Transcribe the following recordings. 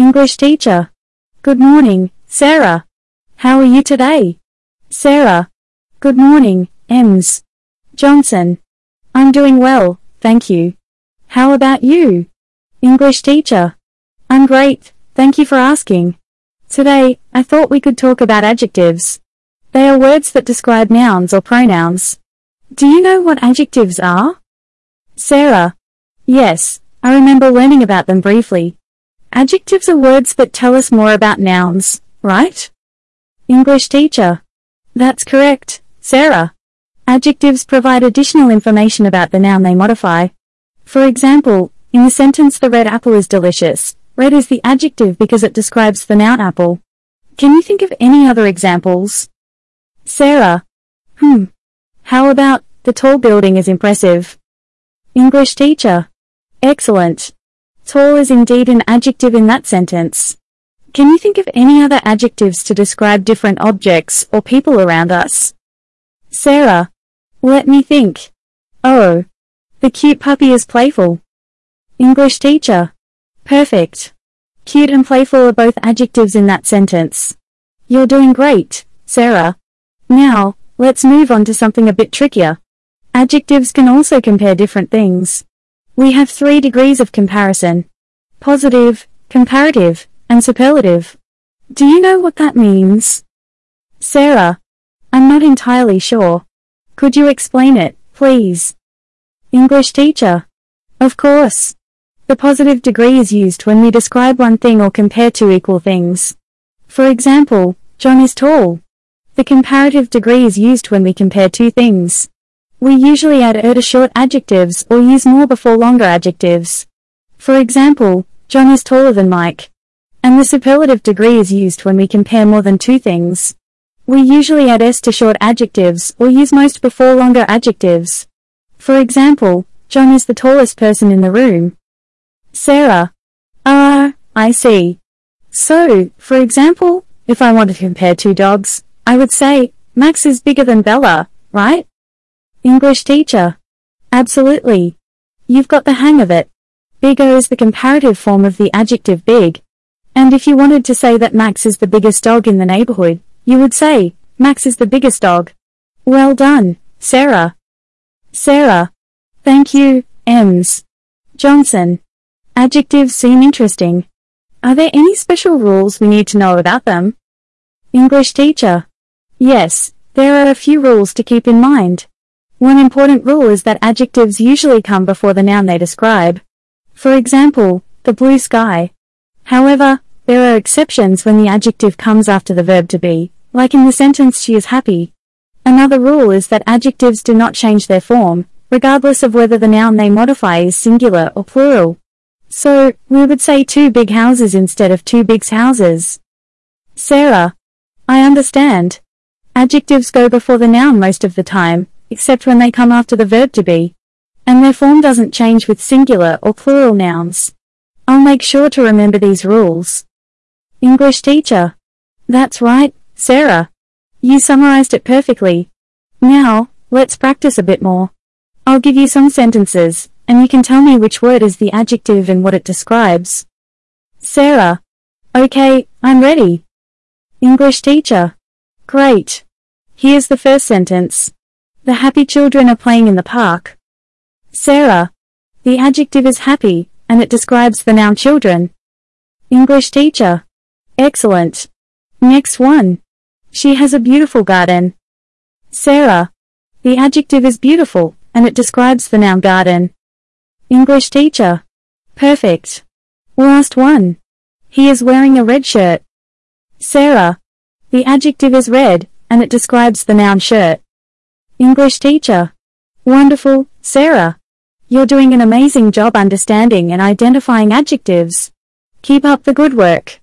English teacher. Good morning, Sarah. How are you today? Sarah. Good morning, Ems. Johnson. I'm doing well, thank you. How about you? English teacher. I'm great, thank you for asking. Today, I thought we could talk about adjectives. They are words that describe nouns or pronouns. Do you know what adjectives are? Sarah. Yes, I remember learning about them briefly. Adjectives are words that tell us more about nouns, right? English teacher. That's correct, Sarah. Adjectives provide additional information about the noun they modify. For example, in the sentence the red apple is delicious, Red is the adjective because it describes the noun apple. Can you think of any other examples? Sarah. Hmm. How about, the tall building is impressive. English teacher. Excellent. Tall is indeed an adjective in that sentence. Can you think of any other adjectives to describe different objects or people around us? Sarah. Let me think. Oh. The cute puppy is playful. English teacher. Perfect. Cute and playful are both adjectives in that sentence. You're doing great, Sarah. Now, let's move on to something a bit trickier. Adjectives can also compare different things. We have three degrees of comparison. Positive, comparative, and superlative. Do you know what that means? Sarah. I'm not entirely sure. Could you explain it, please? English teacher. Of course. The positive degree is used when we describe one thing or compare two equal things. For example, John is tall. The comparative degree is used when we compare two things. We usually add er to short adjectives or use more before longer adjectives. For example, John is taller than Mike. And the superlative degree is used when we compare more than two things. We usually add s to short adjectives or use most before longer adjectives. For example, John is the tallest person in the room. Sarah. Ah, I see. So, for example, if I wanted to compare two dogs, I would say, Max is bigger than Bella, right? English teacher. Absolutely. You've got the hang of it. Bigger is the comparative form of the adjective big. And if you wanted to say that Max is the biggest dog in the neighborhood, you would say, Max is the biggest dog. Well done, Sarah. Sarah. Thank you, Ems. Johnson. Adjectives seem interesting. Are there any special rules we need to know about them? English teacher. Yes, there are a few rules to keep in mind. One important rule is that adjectives usually come before the noun they describe. For example, the blue sky. However, there are exceptions when the adjective comes after the verb to be, like in the sentence she is happy. Another rule is that adjectives do not change their form, regardless of whether the noun they modify is singular or plural. So, we would say two big houses instead of two big houses. Sarah. I understand. Adjectives go before the noun most of the time, except when they come after the verb to be. And their form doesn't change with singular or plural nouns. I'll make sure to remember these rules. English teacher. That's right, Sarah. You summarized it perfectly. Now, let's practice a bit more. I'll give you some sentences, and you can tell me which word is the adjective and what it describes. Sarah. Okay, I'm ready. English teacher. Great. Here's the first sentence. The happy children are playing in the park. Sarah. The adjective is happy, and it describes the noun children. English teacher. Excellent. Next one. She has a beautiful garden. Sarah. The adjective is beautiful, and it describes the noun garden. English teacher. Perfect. Last one. He is wearing a red shirt. Sarah. The adjective is red, and it describes the noun shirt. English teacher. Wonderful, Sarah. You're doing an amazing job understanding and identifying adjectives. Keep up the good work.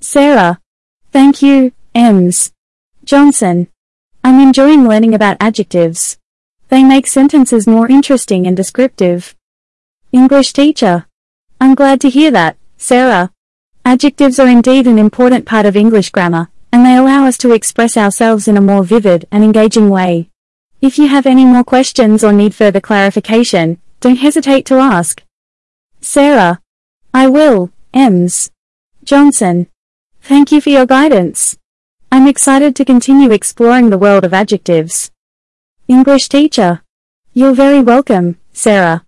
Sarah. Thank you, Ems. Johnson. I'm enjoying learning about adjectives. They make sentences more interesting and descriptive. English teacher. I'm glad to hear that, Sarah. Adjectives are indeed an important part of English grammar, and they allow us to express ourselves in a more vivid and engaging way. If you have any more questions or need further clarification, don't hesitate to ask. Sarah. I will, Ems. Johnson. Thank you for your guidance. I'm excited to continue exploring the world of adjectives. English teacher. You're very welcome, Sarah.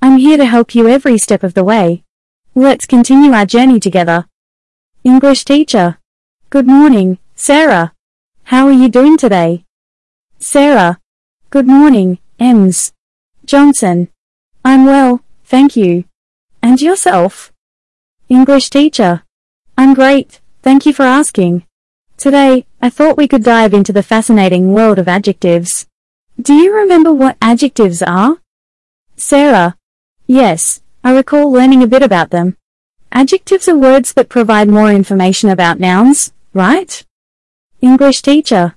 I'm here to help you every step of the way. Let's continue our journey together. English teacher. Good morning, Sarah. How are you doing today? Sarah. Good morning, Ems. Johnson. I'm well, thank you. And yourself? English teacher. I'm great, thank you for asking. Today, I thought we could dive into the fascinating world of adjectives. Do you remember what adjectives are? Sarah. Yes, I recall learning a bit about them. Adjectives are words that provide more information about nouns, right? English teacher.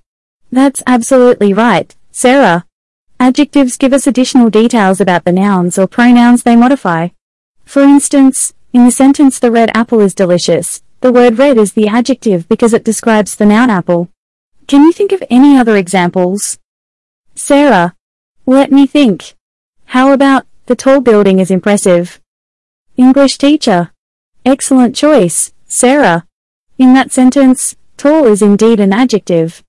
That's absolutely right, Sarah. Adjectives give us additional details about the nouns or pronouns they modify. For instance, in the sentence the red apple is delicious, the word red is the adjective because it describes the noun apple. Can you think of any other examples? Sarah. Let me think. How about, the tall building is impressive? English teacher. Excellent choice, Sarah. In that sentence, tall is indeed an adjective.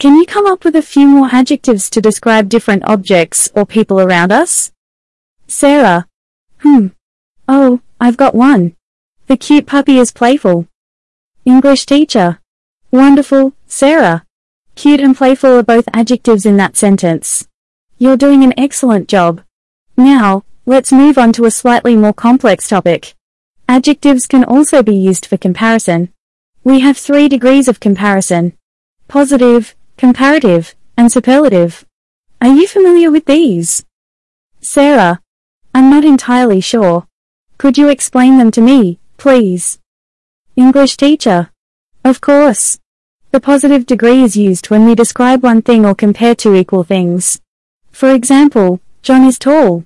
Can you come up with a few more adjectives to describe different objects or people around us? Sarah. Hmm. Oh, I've got one. The cute puppy is playful. English teacher. Wonderful, Sarah. Cute and playful are both adjectives in that sentence. You're doing an excellent job. Now, let's move on to a slightly more complex topic. Adjectives can also be used for comparison. We have three degrees of comparison. Positive, comparative, and superlative. Are you familiar with these? Sarah. I'm not entirely sure. Could you explain them to me, please? English teacher. Of course. The positive degree is used when we describe one thing or compare two equal things. For example, John is tall.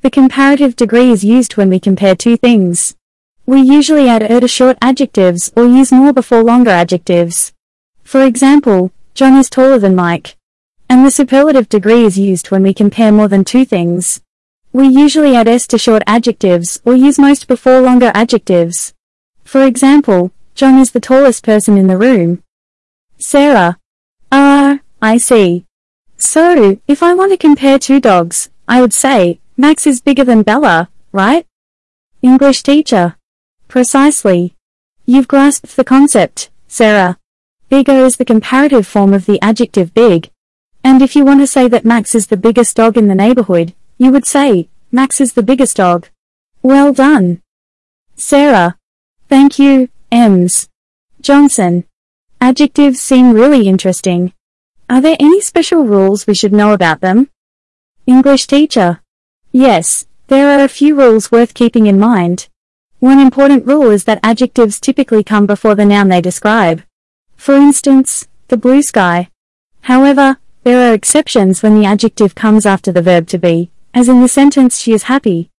The comparative degree is used when we compare two things. We usually add er to short adjectives or use more before longer adjectives. For example, John is taller than Mike. And the superlative degree is used when we compare more than two things. We usually add s to short adjectives or use most before longer adjectives. For example, John is the tallest person in the room. Sarah. Ah, uh, I see. So, if I want to compare two dogs, I would say, Max is bigger than Bella, right? English teacher. Precisely. You've grasped the concept, Sarah. Bigger is the comparative form of the adjective big. And if you want to say that Max is the biggest dog in the neighborhood, you would say, Max is the biggest dog. Well done. Sarah. Thank you, Ems. Johnson. Adjectives seem really interesting. Are there any special rules we should know about them? English teacher. Yes, there are a few rules worth keeping in mind. One important rule is that adjectives typically come before the noun they describe. For instance, the blue sky. However, there are exceptions when the adjective comes after the verb to be, as in the sentence she is happy.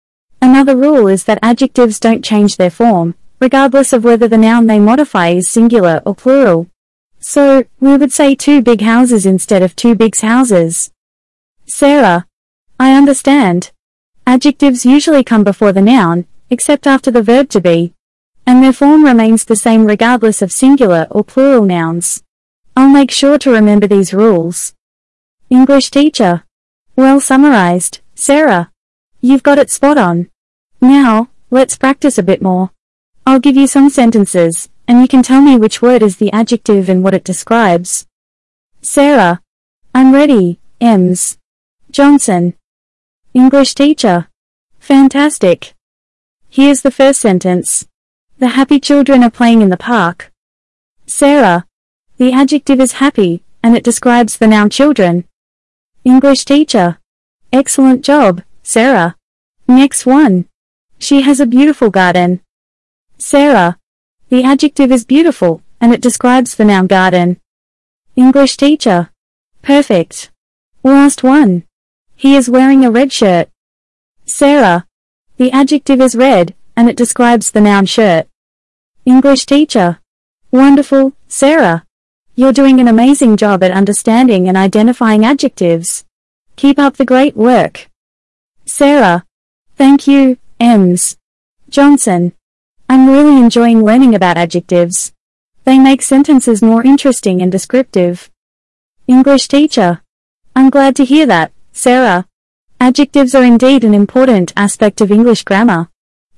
Another rule is that adjectives don't change their form, regardless of whether the noun they modify is singular or plural. So, we would say two big houses instead of two big houses. Sarah. I understand. Adjectives usually come before the noun, except after the verb to be and their form remains the same regardless of singular or plural nouns. I'll make sure to remember these rules. English teacher. Well summarized, Sarah. You've got it spot on. Now, let's practice a bit more. I'll give you some sentences, and you can tell me which word is the adjective and what it describes. Sarah. I'm ready, Ems. Johnson. English teacher. Fantastic. Here's the first sentence. The happy children are playing in the park. Sarah. The adjective is happy, and it describes the noun children. English teacher. Excellent job, Sarah. Next one. She has a beautiful garden. Sarah. The adjective is beautiful, and it describes the noun garden. English teacher. Perfect. Last one. He is wearing a red shirt. Sarah. The adjective is red, and it describes the noun shirt. English teacher. Wonderful, Sarah. You're doing an amazing job at understanding and identifying adjectives. Keep up the great work. Sarah. Thank you, Ems. Johnson. I'm really enjoying learning about adjectives. They make sentences more interesting and descriptive. English teacher. I'm glad to hear that, Sarah. Adjectives are indeed an important aspect of English grammar.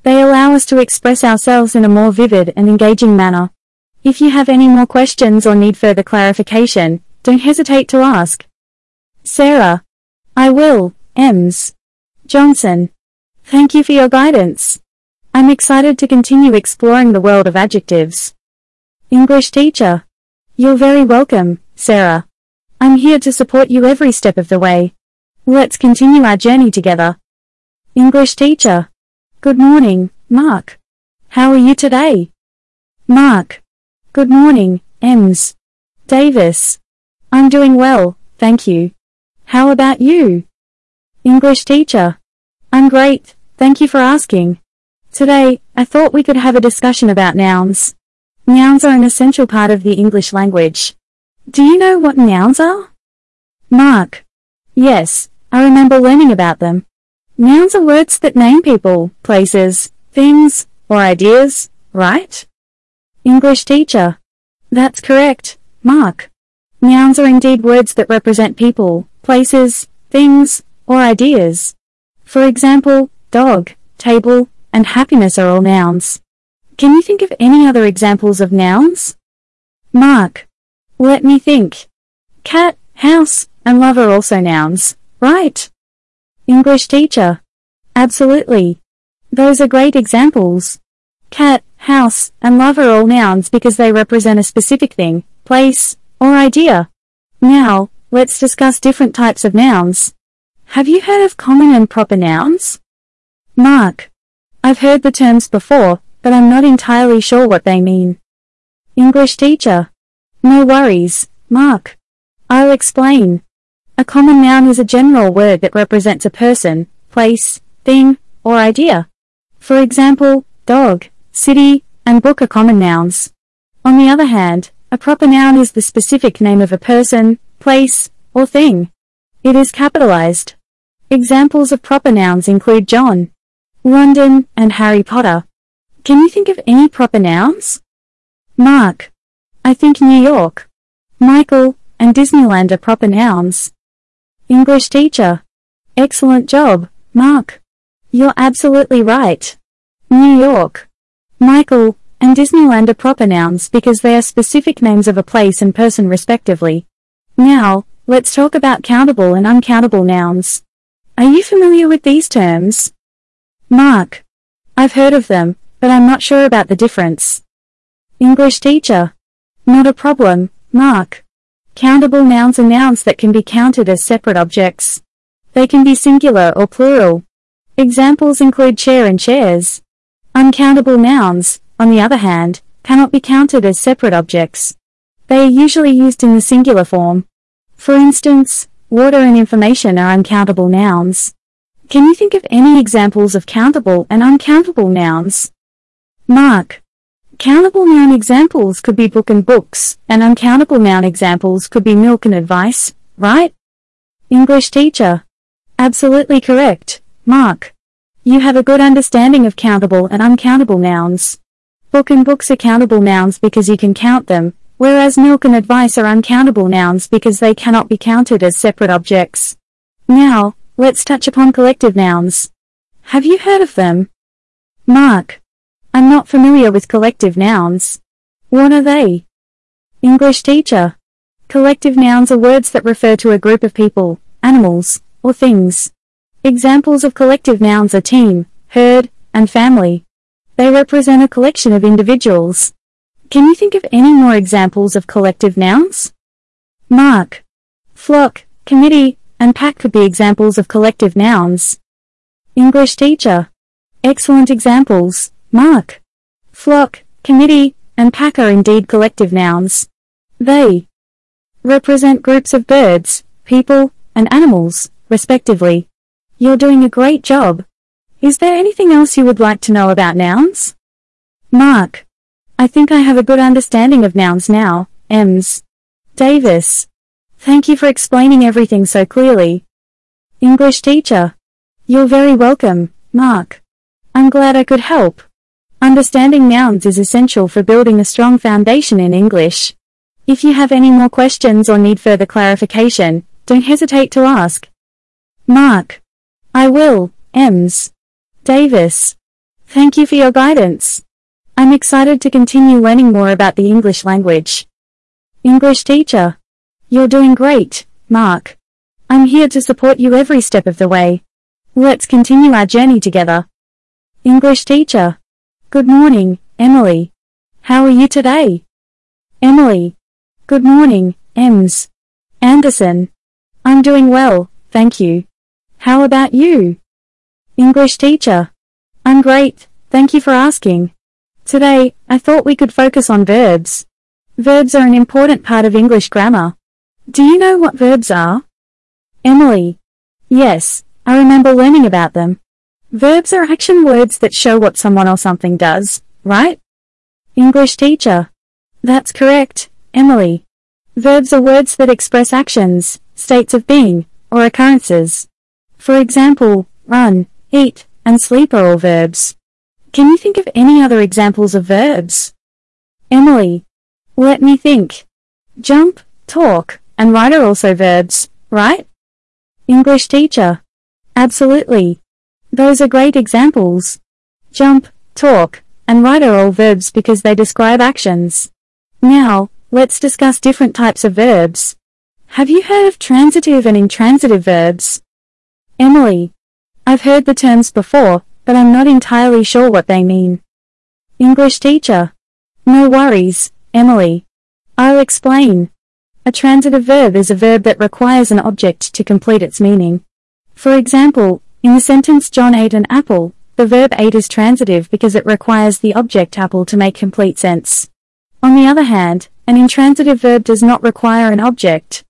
They allow us to express ourselves in a more vivid and engaging manner. If you have any more questions or need further clarification, don't hesitate to ask. Sarah. I will, Ems. Johnson. Thank you for your guidance. I'm excited to continue exploring the world of adjectives. English teacher. You're very welcome, Sarah. I'm here to support you every step of the way. Let's continue our journey together. English teacher. Good morning, Mark. How are you today? Mark. Good morning, Ems. Davis. I'm doing well, thank you. How about you? English teacher. I'm great, thank you for asking. Today, I thought we could have a discussion about nouns. Nouns are an essential part of the English language. Do you know what nouns are? Mark. Yes, I remember learning about them. Nouns are words that name people, places, things, or ideas, right? English teacher. That's correct, Mark. Nouns are indeed words that represent people, places, things, or ideas. For example, dog, table, and happiness are all nouns. Can you think of any other examples of nouns? Mark. Let me think. Cat, house, and love are also nouns, right? English teacher. Absolutely. Those are great examples. Cat, house, and love are all nouns because they represent a specific thing, place, or idea. Now, let's discuss different types of nouns. Have you heard of common and proper nouns? Mark. I've heard the terms before, but I'm not entirely sure what they mean. English teacher. No worries, Mark. I'll explain. A common noun is a general word that represents a person, place, thing, or idea. For example, dog, city, and book are common nouns. On the other hand, a proper noun is the specific name of a person, place, or thing. It is capitalized. Examples of proper nouns include John, London, and Harry Potter. Can you think of any proper nouns? Mark. I think New York. Michael, and Disneyland are proper nouns. English teacher. Excellent job, Mark. You're absolutely right. New York. Michael, and Disneyland are proper nouns because they are specific names of a place and person respectively. Now, let's talk about countable and uncountable nouns. Are you familiar with these terms? Mark. I've heard of them, but I'm not sure about the difference. English teacher. Not a problem, Mark. Countable nouns are nouns that can be counted as separate objects. They can be singular or plural. Examples include chair and chairs. Uncountable nouns, on the other hand, cannot be counted as separate objects. They are usually used in the singular form. For instance, water and information are uncountable nouns. Can you think of any examples of countable and uncountable nouns? Mark. Countable noun examples could be book and books, and uncountable noun examples could be milk and advice, right? English teacher. Absolutely correct, Mark. You have a good understanding of countable and uncountable nouns. Book and books are countable nouns because you can count them, whereas milk and advice are uncountable nouns because they cannot be counted as separate objects. Now, let's touch upon collective nouns. Have you heard of them? Mark. I'm not familiar with collective nouns. What are they? English teacher. Collective nouns are words that refer to a group of people, animals, or things. Examples of collective nouns are team, herd, and family. They represent a collection of individuals. Can you think of any more examples of collective nouns? Mark. Flock, committee, and pack could be examples of collective nouns. English teacher. Excellent examples, Mark. Flock, committee, and pack are indeed collective nouns. They represent groups of birds, people, and animals, respectively. You're doing a great job. Is there anything else you would like to know about nouns? Mark. I think I have a good understanding of nouns now, Ems. Davis. Thank you for explaining everything so clearly. English teacher. You're very welcome, Mark. I'm glad I could help. Understanding nouns is essential for building a strong foundation in English. If you have any more questions or need further clarification, don't hesitate to ask. Mark. I will, Ems. Davis. Thank you for your guidance. I'm excited to continue learning more about the English language. English teacher. You're doing great, Mark. I'm here to support you every step of the way. Let's continue our journey together. English teacher. Good morning, Emily. How are you today? Emily. Good morning, Ems. Anderson. I'm doing well, thank you. How about you? English teacher. I'm great, thank you for asking. Today, I thought we could focus on verbs. Verbs are an important part of English grammar. Do you know what verbs are? Emily. Yes, I remember learning about them. Verbs are action words that show what someone or something does, right? English teacher. That's correct, Emily. Verbs are words that express actions, states of being, or occurrences. For example, run, eat, and sleep are all verbs. Can you think of any other examples of verbs? Emily. Let me think. Jump, talk, and write are also verbs, right? English teacher. Absolutely. Those are great examples. Jump, talk, and write are all verbs because they describe actions. Now, let's discuss different types of verbs. Have you heard of transitive and intransitive verbs? Emily. I've heard the terms before, but I'm not entirely sure what they mean. English teacher. No worries, Emily. I'll explain. A transitive verb is a verb that requires an object to complete its meaning. For example, in the sentence John ate an apple, the verb ate is transitive because it requires the object apple to make complete sense. On the other hand, an intransitive verb does not require an object.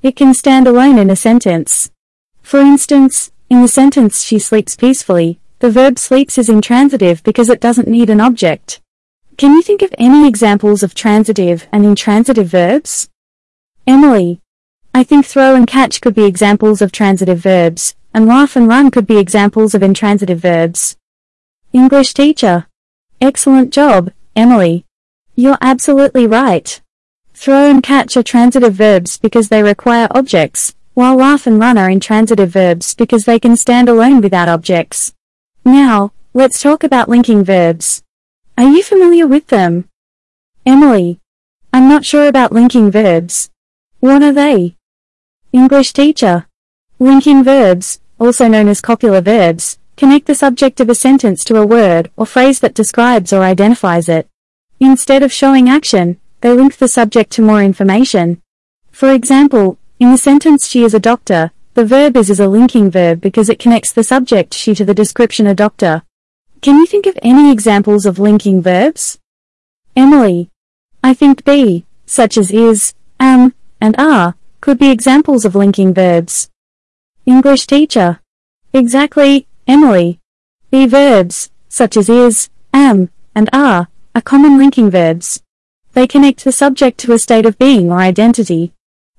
It can stand alone in a sentence. For instance, in the sentence she sleeps peacefully, the verb sleeps is intransitive because it doesn't need an object. Can you think of any examples of transitive and intransitive verbs? Emily. I think throw and catch could be examples of transitive verbs, and laugh and run could be examples of intransitive verbs. English teacher. Excellent job, Emily. You're absolutely right. Throw and catch are transitive verbs because they require objects, while laugh and run are intransitive verbs because they can stand alone without objects. Now, let's talk about linking verbs. Are you familiar with them? Emily. I'm not sure about linking verbs. What are they? English teacher. Linking verbs, also known as copular verbs, connect the subject of a sentence to a word or phrase that describes or identifies it. Instead of showing action, they link the subject to more information. For example, in the sentence she is a doctor, the verb is is a linking verb because it connects the subject she to the description a doctor. Can you think of any examples of linking verbs? Emily. I think be, such as is, am, and are, could be examples of linking verbs. English teacher. Exactly, Emily. The verbs, such as is, am, and are, are common linking verbs. They connect the subject to a state of being or identity.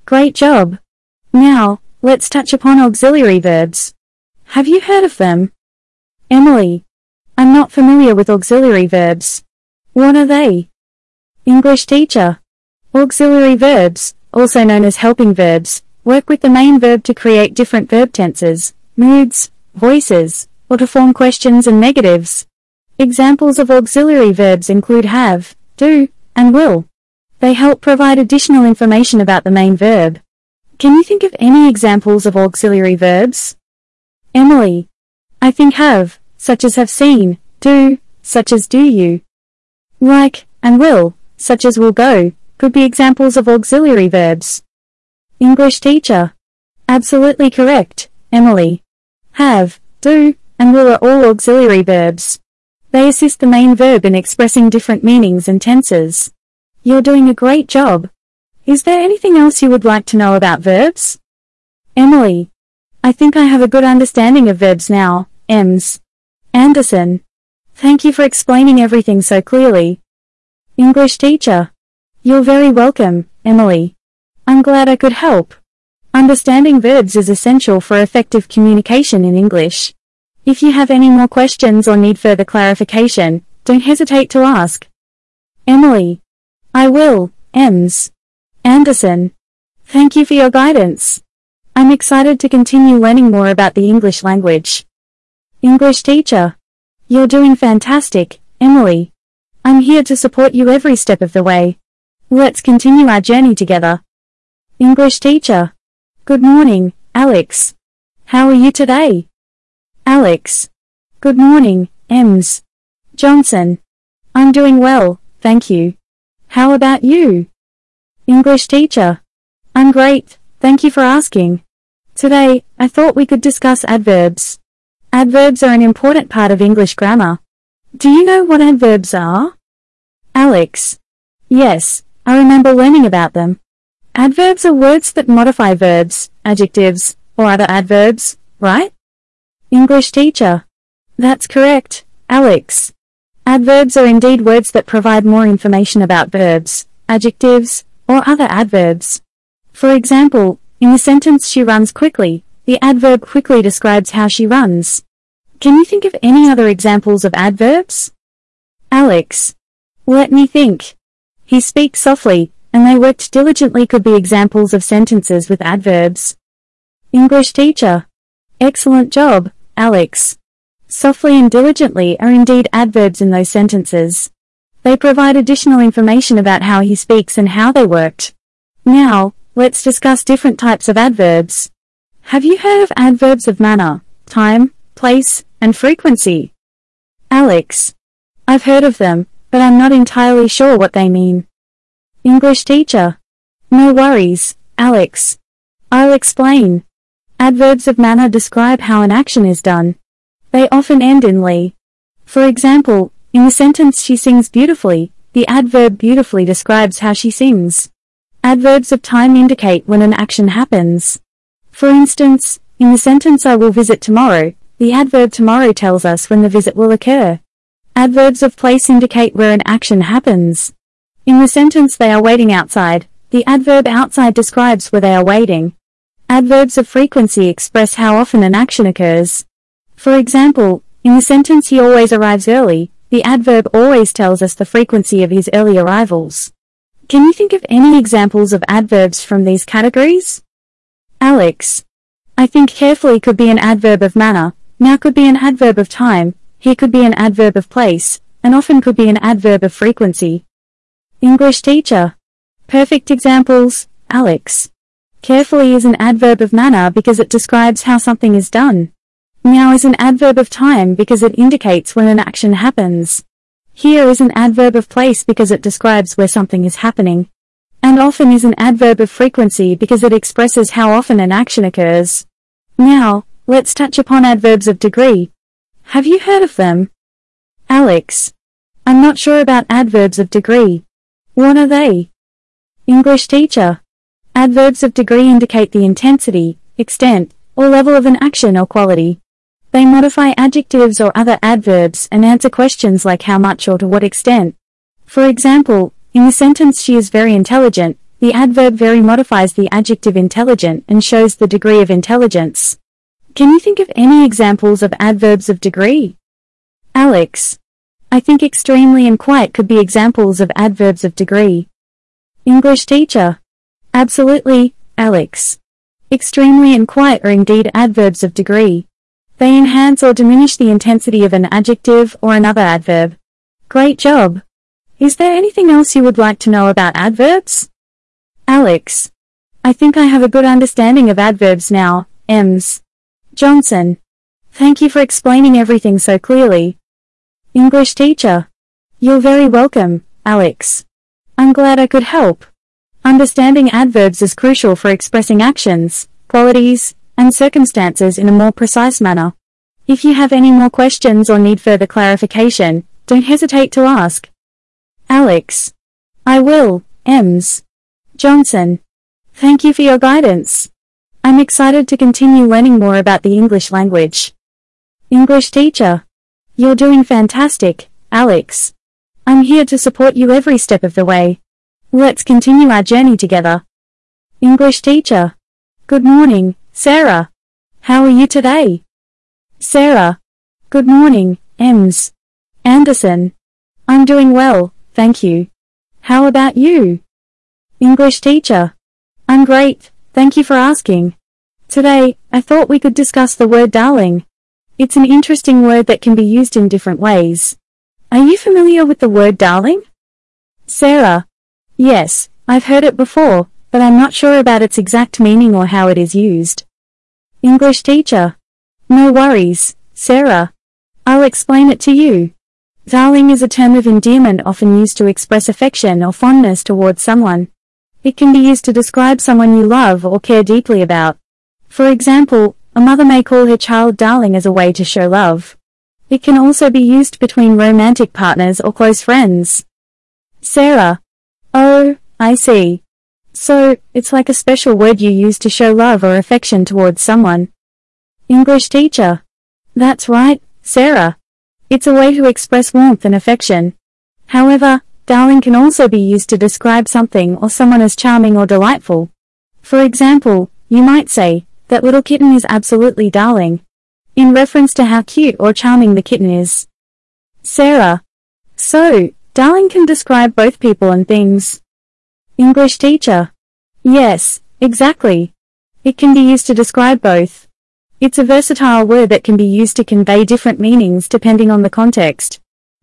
Great job. Now, Let's touch upon auxiliary verbs. Have you heard of them? Emily. I'm not familiar with auxiliary verbs. What are they? English teacher. Auxiliary verbs, also known as helping verbs, work with the main verb to create different verb tenses, moods, voices, or to form questions and negatives. Examples of auxiliary verbs include have, do, and will. They help provide additional information about the main verb. Can you think of any examples of auxiliary verbs? Emily. I think have, such as have seen, do, such as do you. Like, and will, such as will go, could be examples of auxiliary verbs. English teacher. Absolutely correct, Emily. Have, do, and will are all auxiliary verbs. They assist the main verb in expressing different meanings and tenses. You're doing a great job. Is there anything else you would like to know about verbs? Emily. I think I have a good understanding of verbs now, Ems. Anderson. Thank you for explaining everything so clearly. English teacher. You're very welcome, Emily. I'm glad I could help. Understanding verbs is essential for effective communication in English. If you have any more questions or need further clarification, don't hesitate to ask. Emily. I will, Ems. Anderson. Thank you for your guidance. I'm excited to continue learning more about the English language. English teacher. You're doing fantastic, Emily. I'm here to support you every step of the way. Let's continue our journey together. English teacher. Good morning, Alex. How are you today? Alex. Good morning, Ems. Johnson. I'm doing well, thank you. How about you? English teacher. I'm great, thank you for asking. Today, I thought we could discuss adverbs. Adverbs are an important part of English grammar. Do you know what adverbs are? Alex. Yes, I remember learning about them. Adverbs are words that modify verbs, adjectives, or other adverbs, right? English teacher. That's correct, Alex. Adverbs are indeed words that provide more information about verbs, adjectives, or other adverbs. For example, in the sentence she runs quickly, the adverb quickly describes how she runs. Can you think of any other examples of adverbs? Alex. Let me think. He speaks softly, and they worked diligently could be examples of sentences with adverbs. English teacher. Excellent job, Alex. Softly and diligently are indeed adverbs in those sentences. They provide additional information about how he speaks and how they worked. Now, let's discuss different types of adverbs. Have you heard of adverbs of manner, time, place, and frequency? Alex. I've heard of them, but I'm not entirely sure what they mean. English teacher. No worries, Alex. I'll explain. Adverbs of manner describe how an action is done. They often end in ly. For example, in the sentence she sings beautifully, the adverb beautifully describes how she sings. Adverbs of time indicate when an action happens. For instance, in the sentence I will visit tomorrow, the adverb tomorrow tells us when the visit will occur. Adverbs of place indicate where an action happens. In the sentence they are waiting outside, the adverb outside describes where they are waiting. Adverbs of frequency express how often an action occurs. For example, in the sentence he always arrives early, the adverb always tells us the frequency of his early arrivals. Can you think of any examples of adverbs from these categories? Alex. I think carefully could be an adverb of manner, now could be an adverb of time, here could be an adverb of place, and often could be an adverb of frequency. English teacher. Perfect examples, Alex. Carefully is an adverb of manner because it describes how something is done. Now is an adverb of time because it indicates when an action happens. Here is an adverb of place because it describes where something is happening. And often is an adverb of frequency because it expresses how often an action occurs. Now, let's touch upon adverbs of degree. Have you heard of them? Alex. I'm not sure about adverbs of degree. What are they? English teacher. Adverbs of degree indicate the intensity, extent, or level of an action or quality. They modify adjectives or other adverbs and answer questions like how much or to what extent. For example, in the sentence she is very intelligent, the adverb very modifies the adjective intelligent and shows the degree of intelligence. Can you think of any examples of adverbs of degree? Alex. I think extremely and quite could be examples of adverbs of degree. English teacher. Absolutely, Alex. Extremely and quite are indeed adverbs of degree. They enhance or diminish the intensity of an adjective or another adverb. Great job! Is there anything else you would like to know about adverbs? Alex. I think I have a good understanding of adverbs now, Ems. Johnson. Thank you for explaining everything so clearly. English teacher. You're very welcome, Alex. I'm glad I could help. Understanding adverbs is crucial for expressing actions, qualities, and circumstances in a more precise manner. If you have any more questions or need further clarification, don't hesitate to ask. Alex. I will, Ems. Johnson. Thank you for your guidance. I'm excited to continue learning more about the English language. English teacher. You're doing fantastic, Alex. I'm here to support you every step of the way. Let's continue our journey together. English teacher. Good morning, Sarah. How are you today? Sarah. Good morning, Ems. Anderson. I'm doing well, thank you. How about you? English teacher. I'm great, thank you for asking. Today, I thought we could discuss the word darling. It's an interesting word that can be used in different ways. Are you familiar with the word darling? Sarah. Yes, I've heard it before, but I'm not sure about its exact meaning or how it is used. English teacher. No worries, Sarah. I'll explain it to you. Darling is a term of endearment often used to express affection or fondness towards someone. It can be used to describe someone you love or care deeply about. For example, a mother may call her child darling as a way to show love. It can also be used between romantic partners or close friends. Sarah. Oh, I see. So, it's like a special word you use to show love or affection towards someone. English teacher. That's right, Sarah. It's a way to express warmth and affection. However, darling can also be used to describe something or someone as charming or delightful. For example, you might say, that little kitten is absolutely darling. In reference to how cute or charming the kitten is. Sarah. So, darling can describe both people and things. English teacher. Yes, exactly. It can be used to describe both. It's a versatile word that can be used to convey different meanings depending on the context.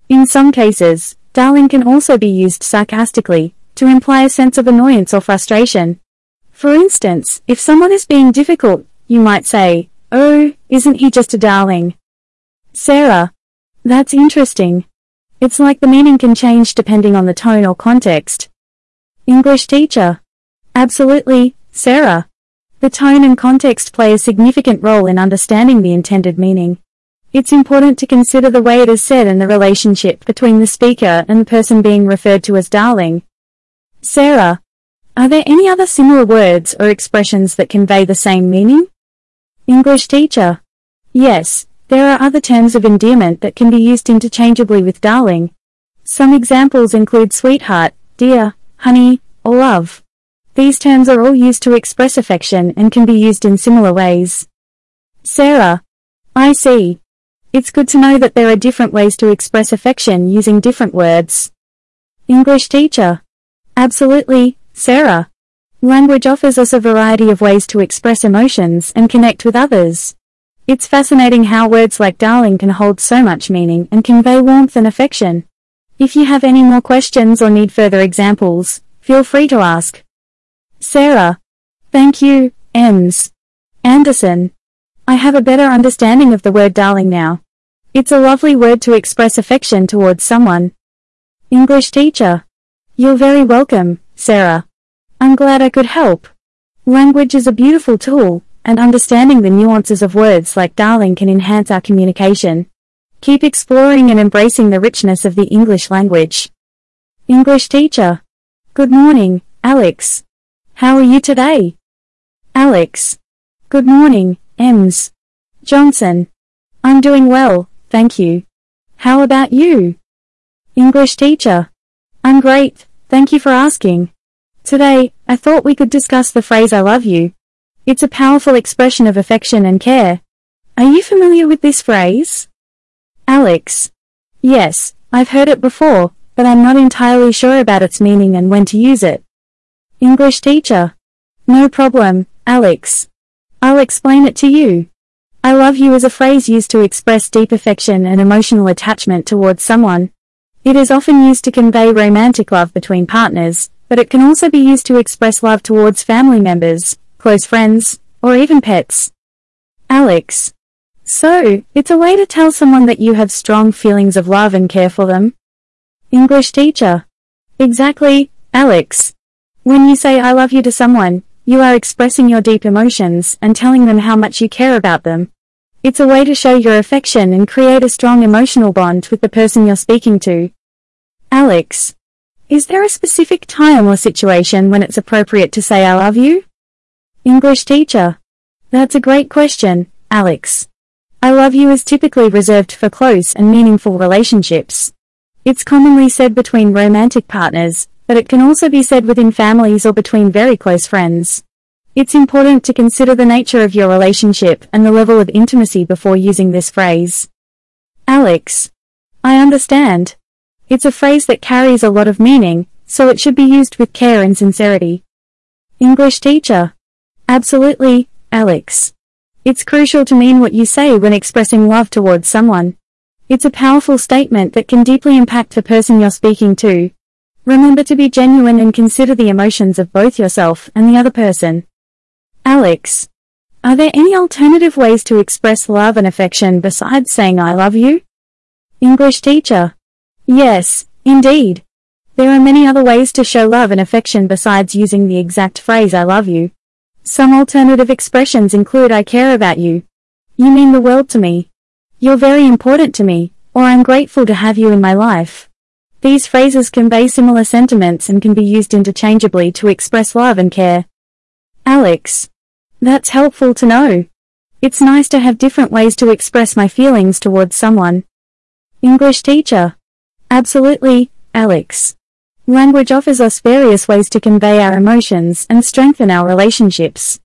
In some cases, darling can also be used sarcastically, to imply a sense of annoyance or frustration. For instance, if someone is being difficult, you might say, Oh, isn't he just a darling? Sarah. That's interesting. It's like the meaning can change depending on the tone or context. English teacher. Absolutely, Sarah. The tone and context play a significant role in understanding the intended meaning. It's important to consider the way it is said and the relationship between the speaker and the person being referred to as darling. Sarah. Are there any other similar words or expressions that convey the same meaning? English teacher. Yes, there are other terms of endearment that can be used interchangeably with darling. Some examples include sweetheart, dear, honey, or love. These terms are all used to express affection and can be used in similar ways. Sarah. I see. It's good to know that there are different ways to express affection using different words. English teacher. Absolutely, Sarah. Language offers us a variety of ways to express emotions and connect with others. It's fascinating how words like darling can hold so much meaning and convey warmth and affection. If you have any more questions or need further examples, feel free to ask. Sarah. Thank you, Ems. Anderson. I have a better understanding of the word darling now. It's a lovely word to express affection towards someone. English teacher. You're very welcome, Sarah. I'm glad I could help. Language is a beautiful tool, and understanding the nuances of words like darling can enhance our communication. Keep exploring and embracing the richness of the English language. English teacher. Good morning, Alex. How are you today? Alex. Good morning, Ems. Johnson. I'm doing well, thank you. How about you? English teacher. I'm great, thank you for asking. Today, I thought we could discuss the phrase I love you. It's a powerful expression of affection and care. Are you familiar with this phrase? Alex. Yes, I've heard it before, but I'm not entirely sure about its meaning and when to use it. English teacher. No problem, Alex. I'll explain it to you. I love you is a phrase used to express deep affection and emotional attachment towards someone. It is often used to convey romantic love between partners, but it can also be used to express love towards family members, close friends, or even pets. Alex. So, it's a way to tell someone that you have strong feelings of love and care for them. English teacher. Exactly, Alex. When you say I love you to someone, you are expressing your deep emotions and telling them how much you care about them. It's a way to show your affection and create a strong emotional bond with the person you're speaking to. Alex. Is there a specific time or situation when it's appropriate to say I love you? English teacher. That's a great question, Alex. I love you is typically reserved for close and meaningful relationships. It's commonly said between romantic partners, but it can also be said within families or between very close friends. It's important to consider the nature of your relationship and the level of intimacy before using this phrase. Alex. I understand. It's a phrase that carries a lot of meaning, so it should be used with care and sincerity. English teacher. Absolutely, Alex. It's crucial to mean what you say when expressing love towards someone. It's a powerful statement that can deeply impact the person you're speaking to. Remember to be genuine and consider the emotions of both yourself and the other person. Alex. Are there any alternative ways to express love and affection besides saying I love you? English teacher. Yes, indeed. There are many other ways to show love and affection besides using the exact phrase I love you. Some alternative expressions include I care about you. You mean the world to me. You're very important to me, or I'm grateful to have you in my life. These phrases convey similar sentiments and can be used interchangeably to express love and care. Alex. That's helpful to know. It's nice to have different ways to express my feelings towards someone. English teacher. Absolutely, Alex. Language offers us various ways to convey our emotions and strengthen our relationships.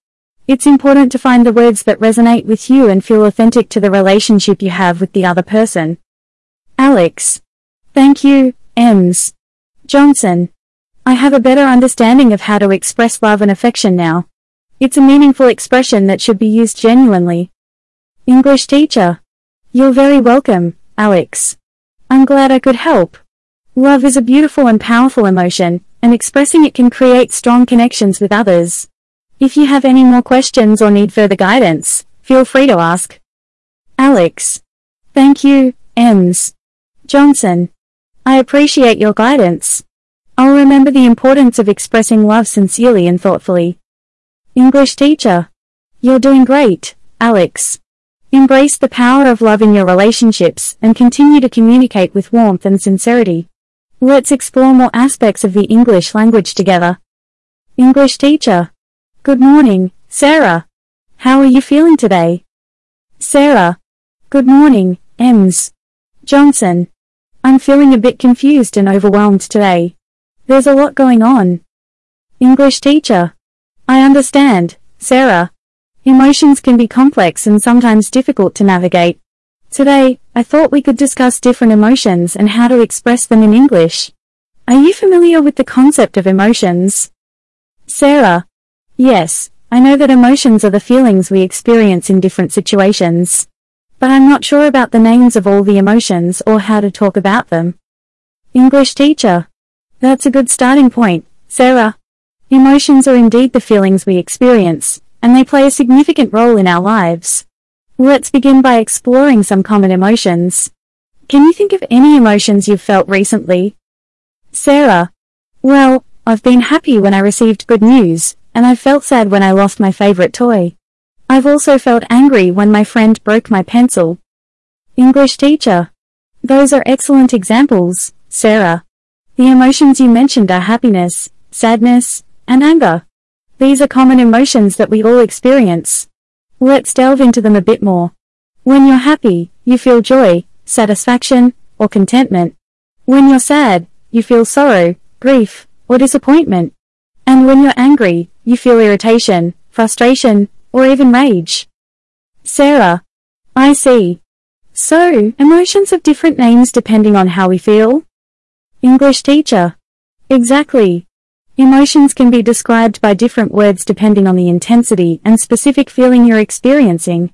It's important to find the words that resonate with you and feel authentic to the relationship you have with the other person. Alex. Thank you, Ems. Johnson. I have a better understanding of how to express love and affection now. It's a meaningful expression that should be used genuinely. English teacher. You're very welcome, Alex. I'm glad I could help. Love is a beautiful and powerful emotion, and expressing it can create strong connections with others. If you have any more questions or need further guidance, feel free to ask. Alex. Thank you, Ems. Johnson. I appreciate your guidance. I'll remember the importance of expressing love sincerely and thoughtfully. English teacher. You're doing great, Alex. Embrace the power of love in your relationships and continue to communicate with warmth and sincerity. Let's explore more aspects of the English language together. English teacher. Good morning, Sarah. How are you feeling today? Sarah. Good morning, Ems. Johnson. I'm feeling a bit confused and overwhelmed today. There's a lot going on. English teacher. I understand, Sarah. Emotions can be complex and sometimes difficult to navigate. Today, I thought we could discuss different emotions and how to express them in English. Are you familiar with the concept of emotions? Sarah. Yes, I know that emotions are the feelings we experience in different situations. But I'm not sure about the names of all the emotions or how to talk about them. English teacher. That's a good starting point, Sarah. Emotions are indeed the feelings we experience, and they play a significant role in our lives. Let's begin by exploring some common emotions. Can you think of any emotions you've felt recently? Sarah. Well, I've been happy when I received good news, and I've felt sad when I lost my favorite toy. I've also felt angry when my friend broke my pencil. English teacher. Those are excellent examples, Sarah. The emotions you mentioned are happiness, sadness, and anger. These are common emotions that we all experience. Let's delve into them a bit more. When you're happy, you feel joy, satisfaction, or contentment. When you're sad, you feel sorrow, grief, or disappointment. And when you're angry, you feel irritation, frustration, or even rage. Sarah. I see. So, emotions have different names depending on how we feel? English teacher. Exactly. Emotions can be described by different words depending on the intensity and specific feeling you're experiencing.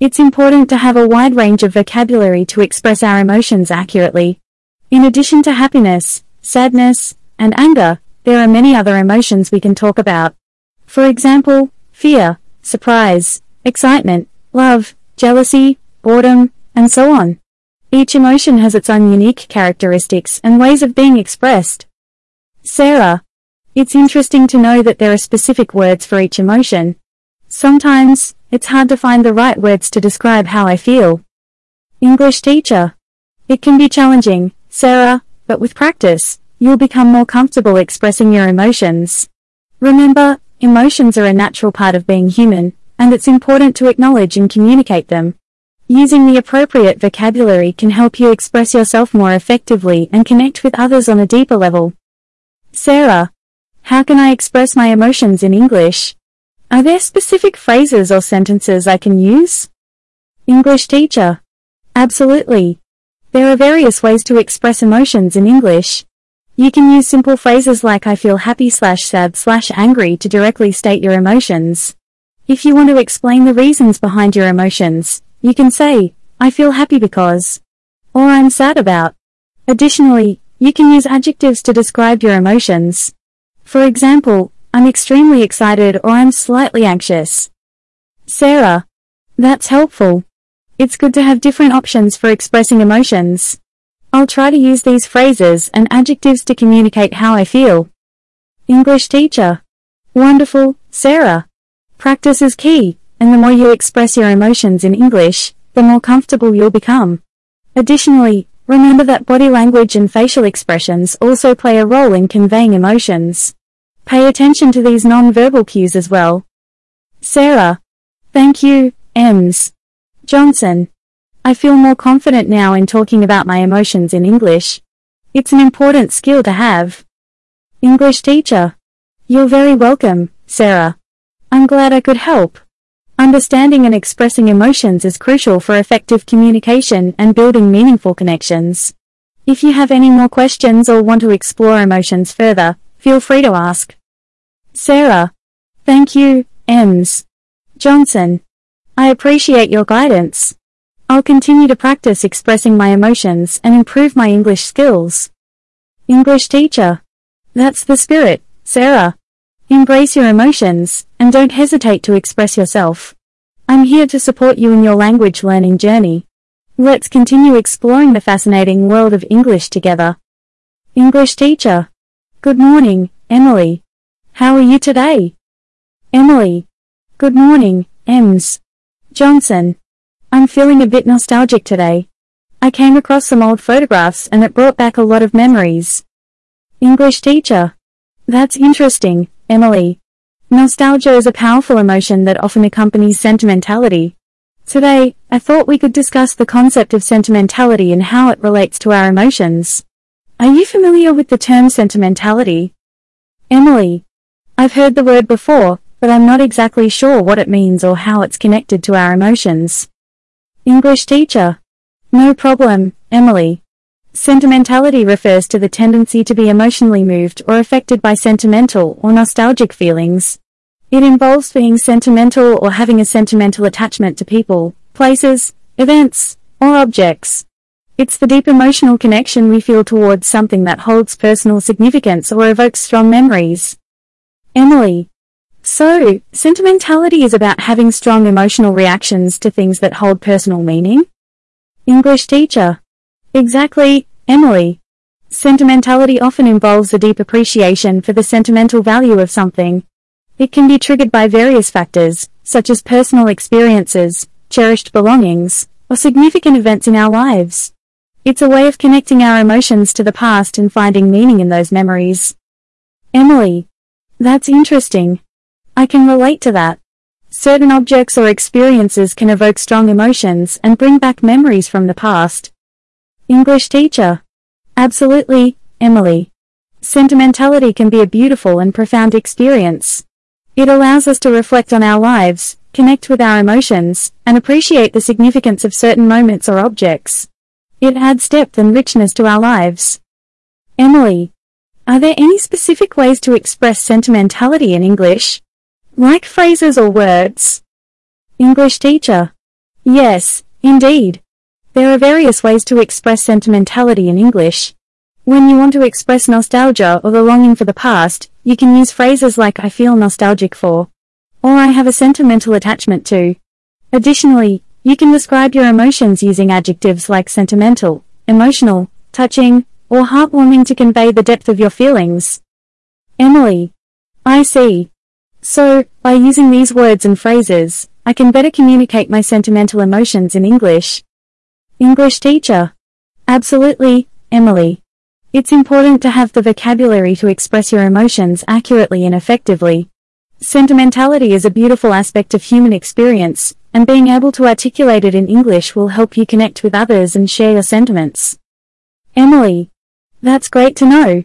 It's important to have a wide range of vocabulary to express our emotions accurately. In addition to happiness, sadness, and anger, there are many other emotions we can talk about. For example, fear, surprise, excitement, love, jealousy, boredom, and so on. Each emotion has its own unique characteristics and ways of being expressed. Sarah, it's interesting to know that there are specific words for each emotion. Sometimes, it's hard to find the right words to describe how I feel. English teacher. It can be challenging, Sarah, but with practice, you'll become more comfortable expressing your emotions. Remember, emotions are a natural part of being human, and it's important to acknowledge and communicate them. Using the appropriate vocabulary can help you express yourself more effectively and connect with others on a deeper level. Sarah, how can I express my emotions in English? Are there specific phrases or sentences I can use? English teacher. Absolutely. There are various ways to express emotions in English. You can use simple phrases like I feel happy slash sad slash angry to directly state your emotions. If you want to explain the reasons behind your emotions, you can say, I feel happy because, or I'm sad about. Additionally, you can use adjectives to describe your emotions. For example, I'm extremely excited or I'm slightly anxious. Sarah. That's helpful. It's good to have different options for expressing emotions. I'll try to use these phrases and adjectives to communicate how I feel. English teacher. Wonderful, Sarah. Practice is key, and the more you express your emotions in English, the more comfortable you'll become. Additionally, remember that body language and facial expressions also play a role in conveying emotions. Pay attention to these non-verbal cues as well. Sarah. Thank you, Ems. Johnson. I feel more confident now in talking about my emotions in English. It's an important skill to have. English teacher. You're very welcome, Sarah. I'm glad I could help. Understanding and expressing emotions is crucial for effective communication and building meaningful connections. If you have any more questions or want to explore emotions further, feel free to ask. Sarah. Thank you, Ems. Johnson. I appreciate your guidance. I'll continue to practice expressing my emotions and improve my English skills. English teacher. That's the spirit, Sarah. Embrace your emotions, and don't hesitate to express yourself. I'm here to support you in your language learning journey. Let's continue exploring the fascinating world of English together. English teacher. Good morning, Emily. How are you today? Emily. Good morning, Ems. Johnson. I'm feeling a bit nostalgic today. I came across some old photographs and it brought back a lot of memories. English teacher. That's interesting. Emily. Nostalgia is a powerful emotion that often accompanies sentimentality. Today, I thought we could discuss the concept of sentimentality and how it relates to our emotions. Are you familiar with the term sentimentality? Emily. I've heard the word before, but I'm not exactly sure what it means or how it's connected to our emotions. English teacher. No problem, Emily. Sentimentality refers to the tendency to be emotionally moved or affected by sentimental or nostalgic feelings. It involves being sentimental or having a sentimental attachment to people, places, events, or objects. It's the deep emotional connection we feel towards something that holds personal significance or evokes strong memories. Emily. So, sentimentality is about having strong emotional reactions to things that hold personal meaning? English teacher. Exactly, Emily. Sentimentality often involves a deep appreciation for the sentimental value of something. It can be triggered by various factors, such as personal experiences, cherished belongings, or significant events in our lives. It's a way of connecting our emotions to the past and finding meaning in those memories. Emily. That's interesting. I can relate to that. Certain objects or experiences can evoke strong emotions and bring back memories from the past. English teacher. Absolutely, Emily. Sentimentality can be a beautiful and profound experience. It allows us to reflect on our lives, connect with our emotions, and appreciate the significance of certain moments or objects. It adds depth and richness to our lives. Emily. Are there any specific ways to express sentimentality in English? Like phrases or words? English teacher. Yes, indeed. There are various ways to express sentimentality in English. When you want to express nostalgia or the longing for the past, you can use phrases like I feel nostalgic for, or I have a sentimental attachment to. Additionally, you can describe your emotions using adjectives like sentimental, emotional, touching, or heartwarming to convey the depth of your feelings. Emily. I see. So, by using these words and phrases, I can better communicate my sentimental emotions in English. English teacher. Absolutely, Emily. It's important to have the vocabulary to express your emotions accurately and effectively. Sentimentality is a beautiful aspect of human experience, and being able to articulate it in English will help you connect with others and share your sentiments. Emily. That's great to know.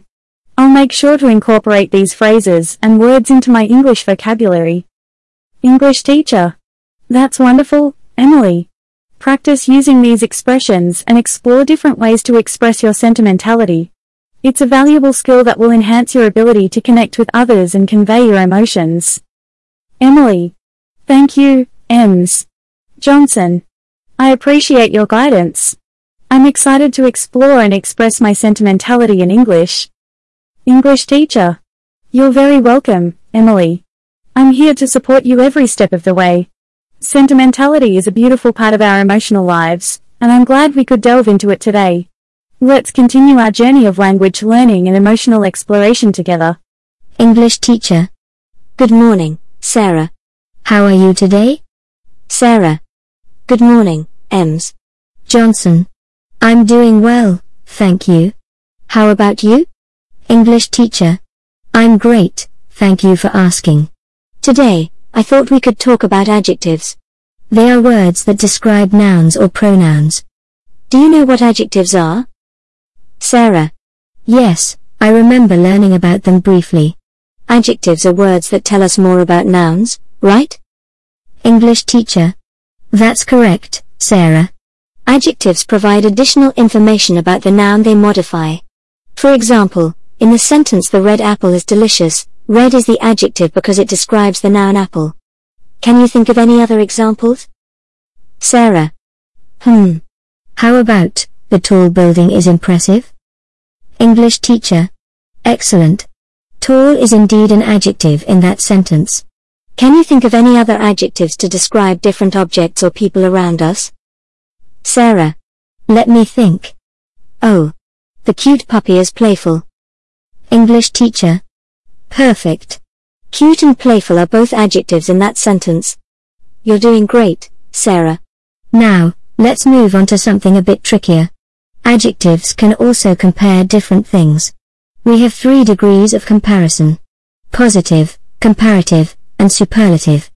I'll make sure to incorporate these phrases and words into my English vocabulary. English teacher. That's wonderful, Emily. Practice using these expressions and explore different ways to express your sentimentality. It's a valuable skill that will enhance your ability to connect with others and convey your emotions. Emily. Thank you, Ems. Johnson. I appreciate your guidance. I'm excited to explore and express my sentimentality in English. English teacher. You're very welcome, Emily. I'm here to support you every step of the way. Sentimentality is a beautiful part of our emotional lives, and I'm glad we could delve into it today. Let's continue our journey of language learning and emotional exploration together. English teacher. Good morning, Sarah. How are you today? Sarah. Good morning, Ems. Johnson. I'm doing well, thank you. How about you? English teacher. I'm great, thank you for asking. Today, I thought we could talk about adjectives. They are words that describe nouns or pronouns. Do you know what adjectives are? Sarah. Yes, I remember learning about them briefly. Adjectives are words that tell us more about nouns, right? English teacher. That's correct, Sarah. Adjectives provide additional information about the noun they modify. For example, in the sentence the red apple is delicious, Red is the adjective because it describes the noun apple. Can you think of any other examples? Sarah. Hmm. How about, the tall building is impressive? English teacher. Excellent. Tall is indeed an adjective in that sentence. Can you think of any other adjectives to describe different objects or people around us? Sarah. Let me think. Oh. The cute puppy is playful. English teacher. Perfect. Cute and playful are both adjectives in that sentence. You're doing great, Sarah. Now, let's move on to something a bit trickier. Adjectives can also compare different things. We have three degrees of comparison. Positive, comparative, and superlative.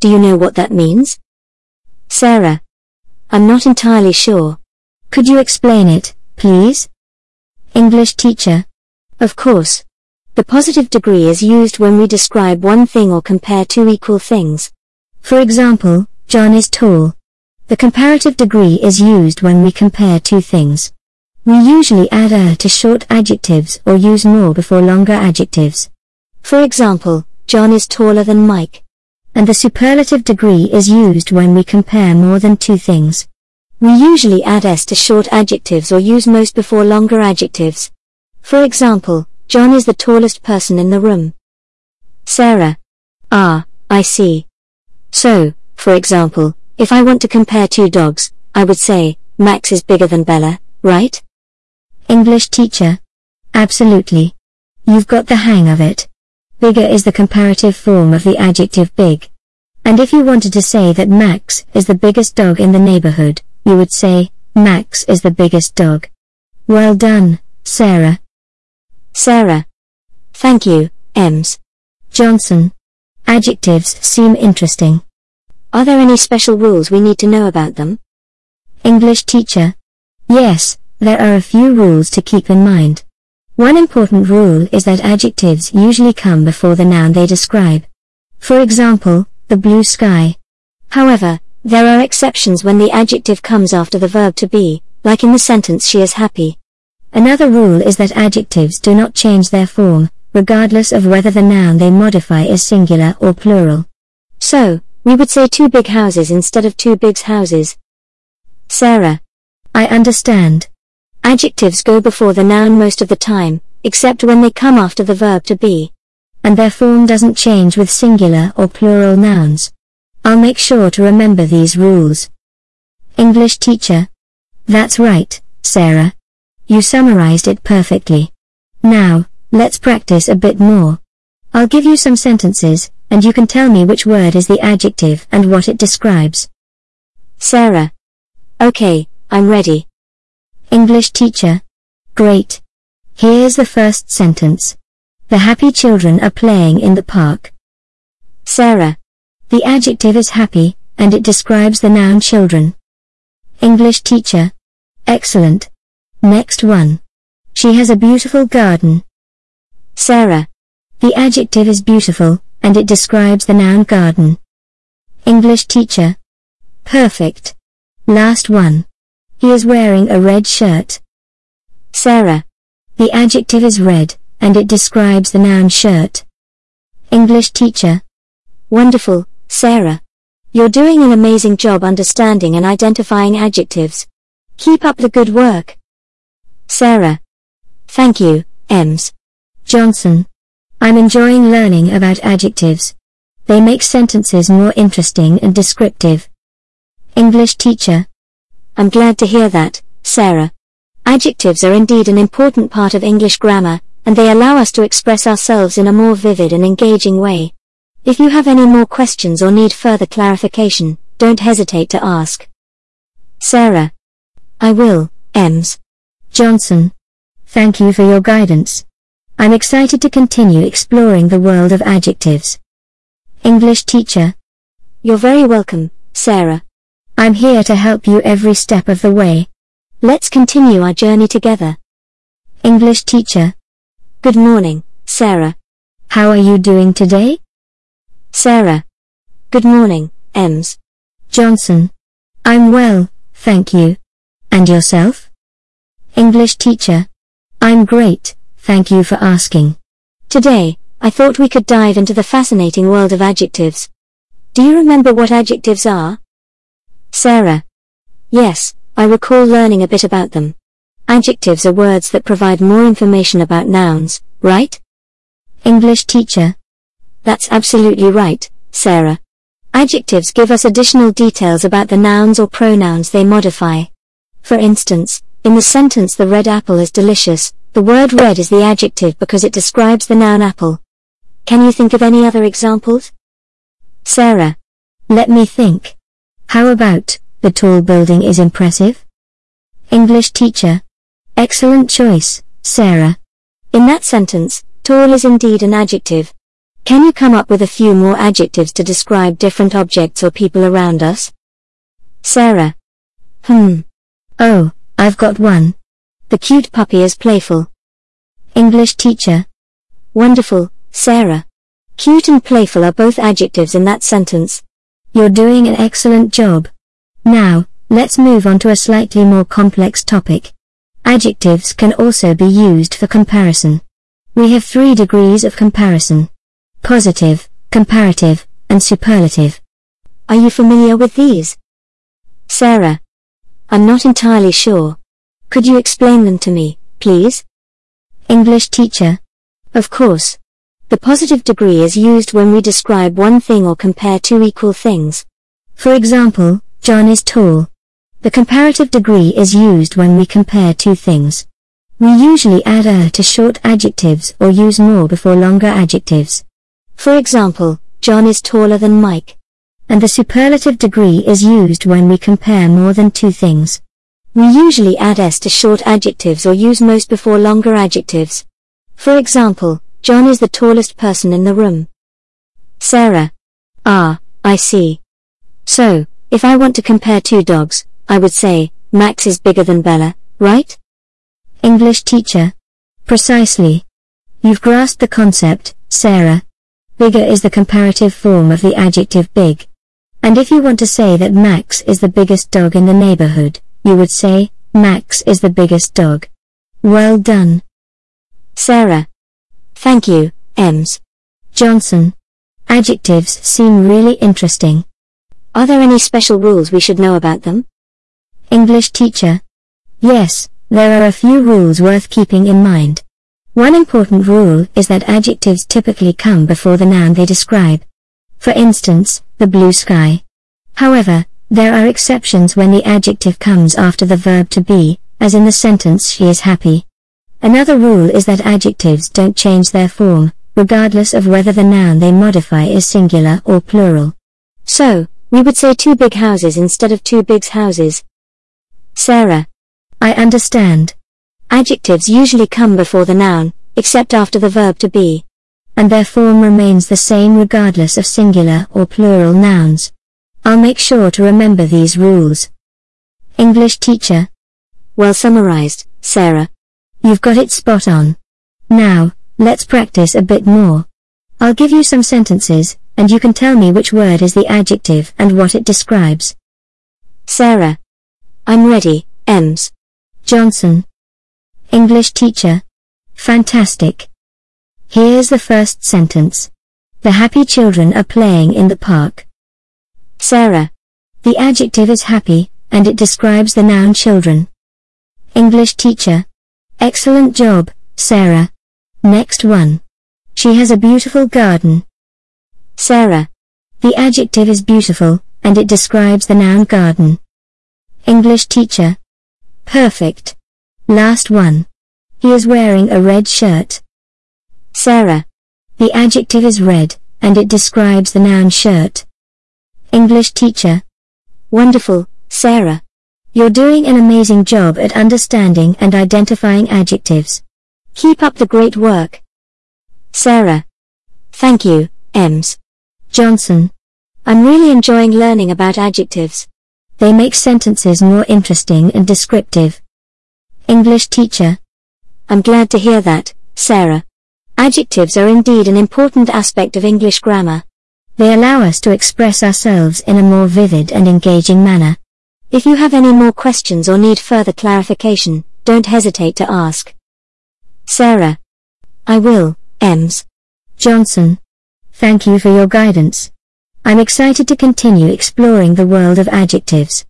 Do you know what that means? Sarah. I'm not entirely sure. Could you explain it, please? English teacher. Of course. The positive degree is used when we describe one thing or compare two equal things. For example, John is tall. The comparative degree is used when we compare two things. We usually add er to short adjectives or use more before longer adjectives. For example, John is taller than Mike. And the superlative degree is used when we compare more than two things. We usually add s to short adjectives or use most before longer adjectives. For example, John is the tallest person in the room. Sarah. Ah, I see. So, for example, if I want to compare two dogs, I would say, Max is bigger than Bella, right? English teacher. Absolutely. You've got the hang of it. Bigger is the comparative form of the adjective big. And if you wanted to say that Max is the biggest dog in the neighborhood, you would say, Max is the biggest dog. Well done, Sarah. Sarah. Thank you, Ems. Johnson. Adjectives seem interesting. Are there any special rules we need to know about them? English teacher. Yes, there are a few rules to keep in mind. One important rule is that adjectives usually come before the noun they describe. For example, the blue sky. However, there are exceptions when the adjective comes after the verb to be, like in the sentence she is happy. Another rule is that adjectives do not change their form, regardless of whether the noun they modify is singular or plural. So, we would say two big houses instead of two bigs houses. Sarah. I understand. Adjectives go before the noun most of the time, except when they come after the verb to be. And their form doesn't change with singular or plural nouns. I'll make sure to remember these rules. English teacher. That's right, Sarah. You summarized it perfectly. Now, let's practice a bit more. I'll give you some sentences, and you can tell me which word is the adjective and what it describes. Sarah. Okay, I'm ready. English teacher. Great. Here's the first sentence. The happy children are playing in the park. Sarah. The adjective is happy, and it describes the noun children. English teacher. Excellent. Next one. She has a beautiful garden. Sarah. The adjective is beautiful, and it describes the noun garden. English teacher. Perfect. Last one. He is wearing a red shirt. Sarah. The adjective is red, and it describes the noun shirt. English teacher. Wonderful, Sarah. You're doing an amazing job understanding and identifying adjectives. Keep up the good work. Sarah. Thank you, Ems. Johnson. I'm enjoying learning about adjectives. They make sentences more interesting and descriptive. English teacher. I'm glad to hear that, Sarah. Adjectives are indeed an important part of English grammar, and they allow us to express ourselves in a more vivid and engaging way. If you have any more questions or need further clarification, don't hesitate to ask. Sarah. I will, Ems. Johnson. Thank you for your guidance. I'm excited to continue exploring the world of adjectives. English teacher. You're very welcome, Sarah. I'm here to help you every step of the way. Let's continue our journey together. English teacher. Good morning, Sarah. How are you doing today? Sarah. Good morning, Ems. Johnson. I'm well, thank you. And yourself? English teacher. I'm great, thank you for asking. Today, I thought we could dive into the fascinating world of adjectives. Do you remember what adjectives are? Sarah. Yes, I recall learning a bit about them. Adjectives are words that provide more information about nouns, right? English teacher. That's absolutely right, Sarah. Adjectives give us additional details about the nouns or pronouns they modify. For instance, in the sentence the red apple is delicious, the word red is the adjective because it describes the noun apple. Can you think of any other examples? Sarah. Let me think. How about, the tall building is impressive? English teacher. Excellent choice, Sarah. In that sentence, tall is indeed an adjective. Can you come up with a few more adjectives to describe different objects or people around us? Sarah. Hmm. Oh, I've got one. The cute puppy is playful. English teacher. Wonderful, Sarah. Cute and playful are both adjectives in that sentence. You're doing an excellent job. Now, let's move on to a slightly more complex topic. Adjectives can also be used for comparison. We have three degrees of comparison. Positive, comparative, and superlative. Are you familiar with these? Sarah. I'm not entirely sure. Could you explain them to me, please? English teacher. Of course. The positive degree is used when we describe one thing or compare two equal things. For example, John is tall. The comparative degree is used when we compare two things. We usually add er to short adjectives or use more before longer adjectives. For example, John is taller than Mike. And the superlative degree is used when we compare more than two things. We usually add s to short adjectives or use most before longer adjectives. For example, John is the tallest person in the room. Sarah. Ah, I see. So, if I want to compare two dogs, I would say, Max is bigger than Bella, right? English teacher. Precisely. You've grasped the concept, Sarah. Bigger is the comparative form of the adjective big. And if you want to say that Max is the biggest dog in the neighborhood, you would say, Max is the biggest dog. Well done. Sarah. Thank you, Ems. Johnson. Adjectives seem really interesting. Are there any special rules we should know about them? English teacher. Yes, there are a few rules worth keeping in mind. One important rule is that adjectives typically come before the noun they describe. For instance, the blue sky. However, there are exceptions when the adjective comes after the verb to be, as in the sentence she is happy. Another rule is that adjectives don't change their form, regardless of whether the noun they modify is singular or plural. So, we would say two big houses instead of two big houses. Sarah. I understand. Adjectives usually come before the noun, except after the verb to be. And their form remains the same regardless of singular or plural nouns. I'll make sure to remember these rules. English teacher. Well summarized, Sarah. You've got it spot on. Now, let's practice a bit more. I'll give you some sentences, and you can tell me which word is the adjective and what it describes. Sarah. I'm ready, Ems. Johnson. English teacher. Fantastic. Here's the first sentence. The happy children are playing in the park. Sarah. The adjective is happy, and it describes the noun children. English teacher. Excellent job, Sarah. Next one. She has a beautiful garden. Sarah. The adjective is beautiful, and it describes the noun garden. English teacher. Perfect. Last one. He is wearing a red shirt. Sarah. The adjective is red, and it describes the noun shirt. English teacher. Wonderful, Sarah. You're doing an amazing job at understanding and identifying adjectives. Keep up the great work. Sarah. Thank you, Ems. Johnson. I'm really enjoying learning about adjectives. They make sentences more interesting and descriptive. English teacher. I'm glad to hear that, Sarah. Adjectives are indeed an important aspect of English grammar. They allow us to express ourselves in a more vivid and engaging manner. If you have any more questions or need further clarification, don't hesitate to ask. Sarah. I will, Ems. Johnson. Thank you for your guidance. I'm excited to continue exploring the world of adjectives.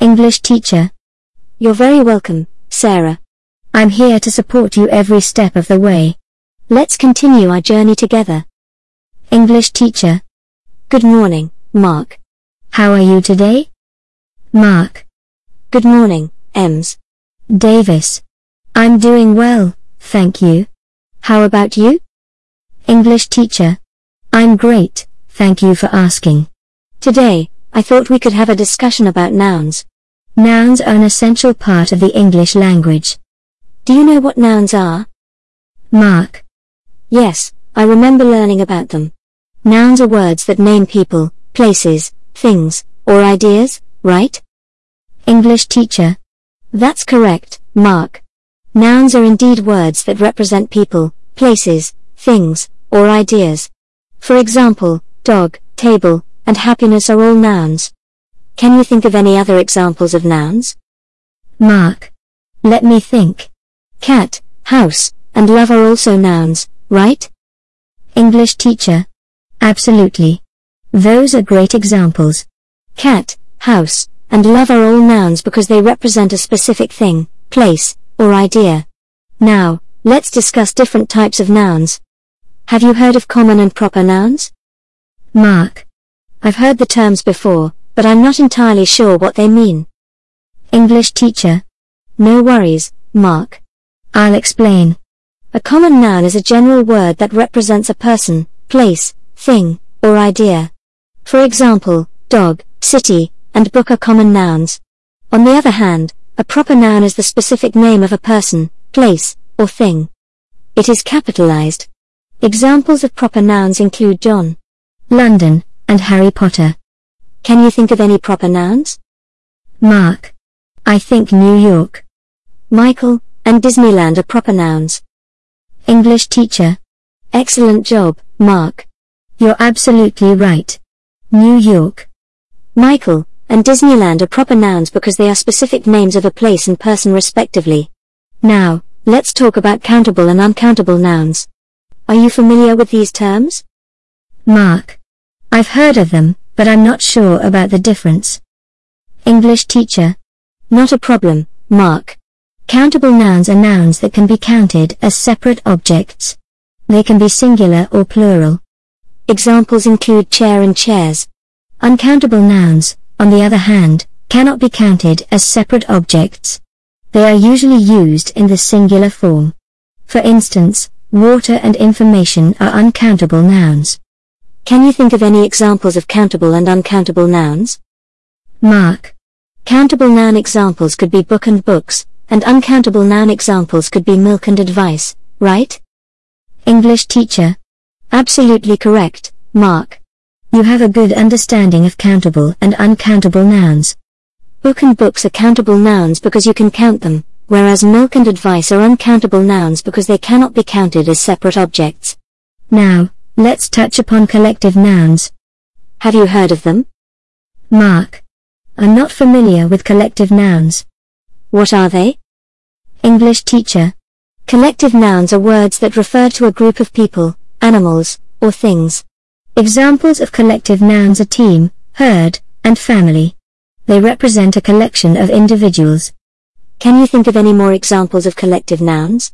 English teacher. You're very welcome, Sarah. I'm here to support you every step of the way. Let's continue our journey together. English teacher. Good morning, Mark. How are you today? Mark. Good morning, Ems. Davis. I'm doing well, thank you. How about you? English teacher. I'm great, thank you for asking. Today, I thought we could have a discussion about nouns. Nouns are an essential part of the English language. Do you know what nouns are? Mark. Yes, I remember learning about them. Nouns are words that name people, places, things, or ideas, right? English teacher. That's correct, Mark. Nouns are indeed words that represent people, places, things, or ideas. For example, dog, table, and happiness are all nouns. Can you think of any other examples of nouns? Mark. Let me think. Cat, house, and love are also nouns, right? English teacher. Absolutely. Those are great examples. Cat, house, and love are all nouns because they represent a specific thing, place, or idea. Now, let's discuss different types of nouns. Have you heard of common and proper nouns? Mark. I've heard the terms before, but I'm not entirely sure what they mean. English teacher. No worries, Mark. I'll explain. A common noun is a general word that represents a person, place, thing, or idea. For example, dog, city, and book are common nouns. On the other hand, a proper noun is the specific name of a person, place, or thing. It is capitalized. Examples of proper nouns include John, London, and Harry Potter. Can you think of any proper nouns? Mark. I think New York. Michael, and Disneyland are proper nouns. English teacher. Excellent job, Mark. You're absolutely right. New York. Michael, and Disneyland are proper nouns because they are specific names of a place and person respectively. Now, let's talk about countable and uncountable nouns. Are you familiar with these terms? Mark. I've heard of them, but I'm not sure about the difference. English teacher. Not a problem, Mark. Countable nouns are nouns that can be counted as separate objects. They can be singular or plural. Examples include chair and chairs. Uncountable nouns, on the other hand, cannot be counted as separate objects. They are usually used in the singular form. For instance, water and information are uncountable nouns. Can you think of any examples of countable and uncountable nouns? Mark. Countable noun examples could be book and books, and uncountable noun examples could be milk and advice, right? English teacher. Absolutely correct, Mark. You have a good understanding of countable and uncountable nouns. Book and books are countable nouns because you can count them, whereas milk and advice are uncountable nouns because they cannot be counted as separate objects. Now, let's touch upon collective nouns. Have you heard of them? Mark. I'm not familiar with collective nouns. What are they? English teacher. Collective nouns are words that refer to a group of people, animals, or things. Examples of collective nouns are team, herd, and family. They represent a collection of individuals. Can you think of any more examples of collective nouns?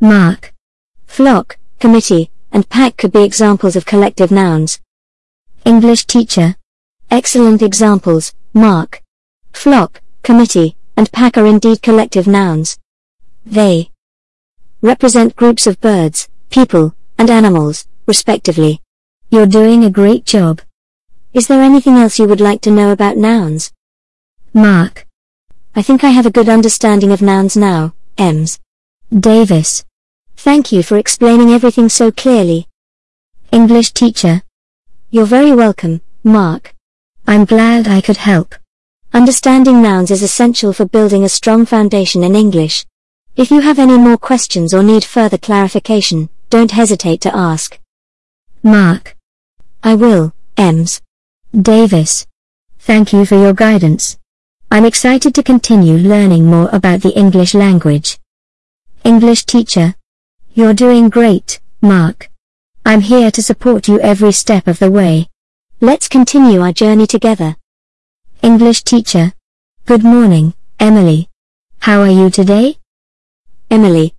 Mark. Flock, committee, and pack could be examples of collective nouns. English teacher. Excellent examples, Mark. Flock, committee, and pack are indeed collective nouns. They represent groups of birds, people, and animals, respectively. You're doing a great job. Is there anything else you would like to know about nouns? Mark. I think I have a good understanding of nouns now, Ems. Davis. Thank you for explaining everything so clearly. English teacher. You're very welcome, Mark. I'm glad I could help. Understanding nouns is essential for building a strong foundation in English. If you have any more questions or need further clarification, don't hesitate to ask. Mark. I will, Ems. Davis. Thank you for your guidance. I'm excited to continue learning more about the English language. English teacher. You're doing great, Mark. I'm here to support you every step of the way. Let's continue our journey together. English teacher. Good morning, Emily. How are you today? Emily.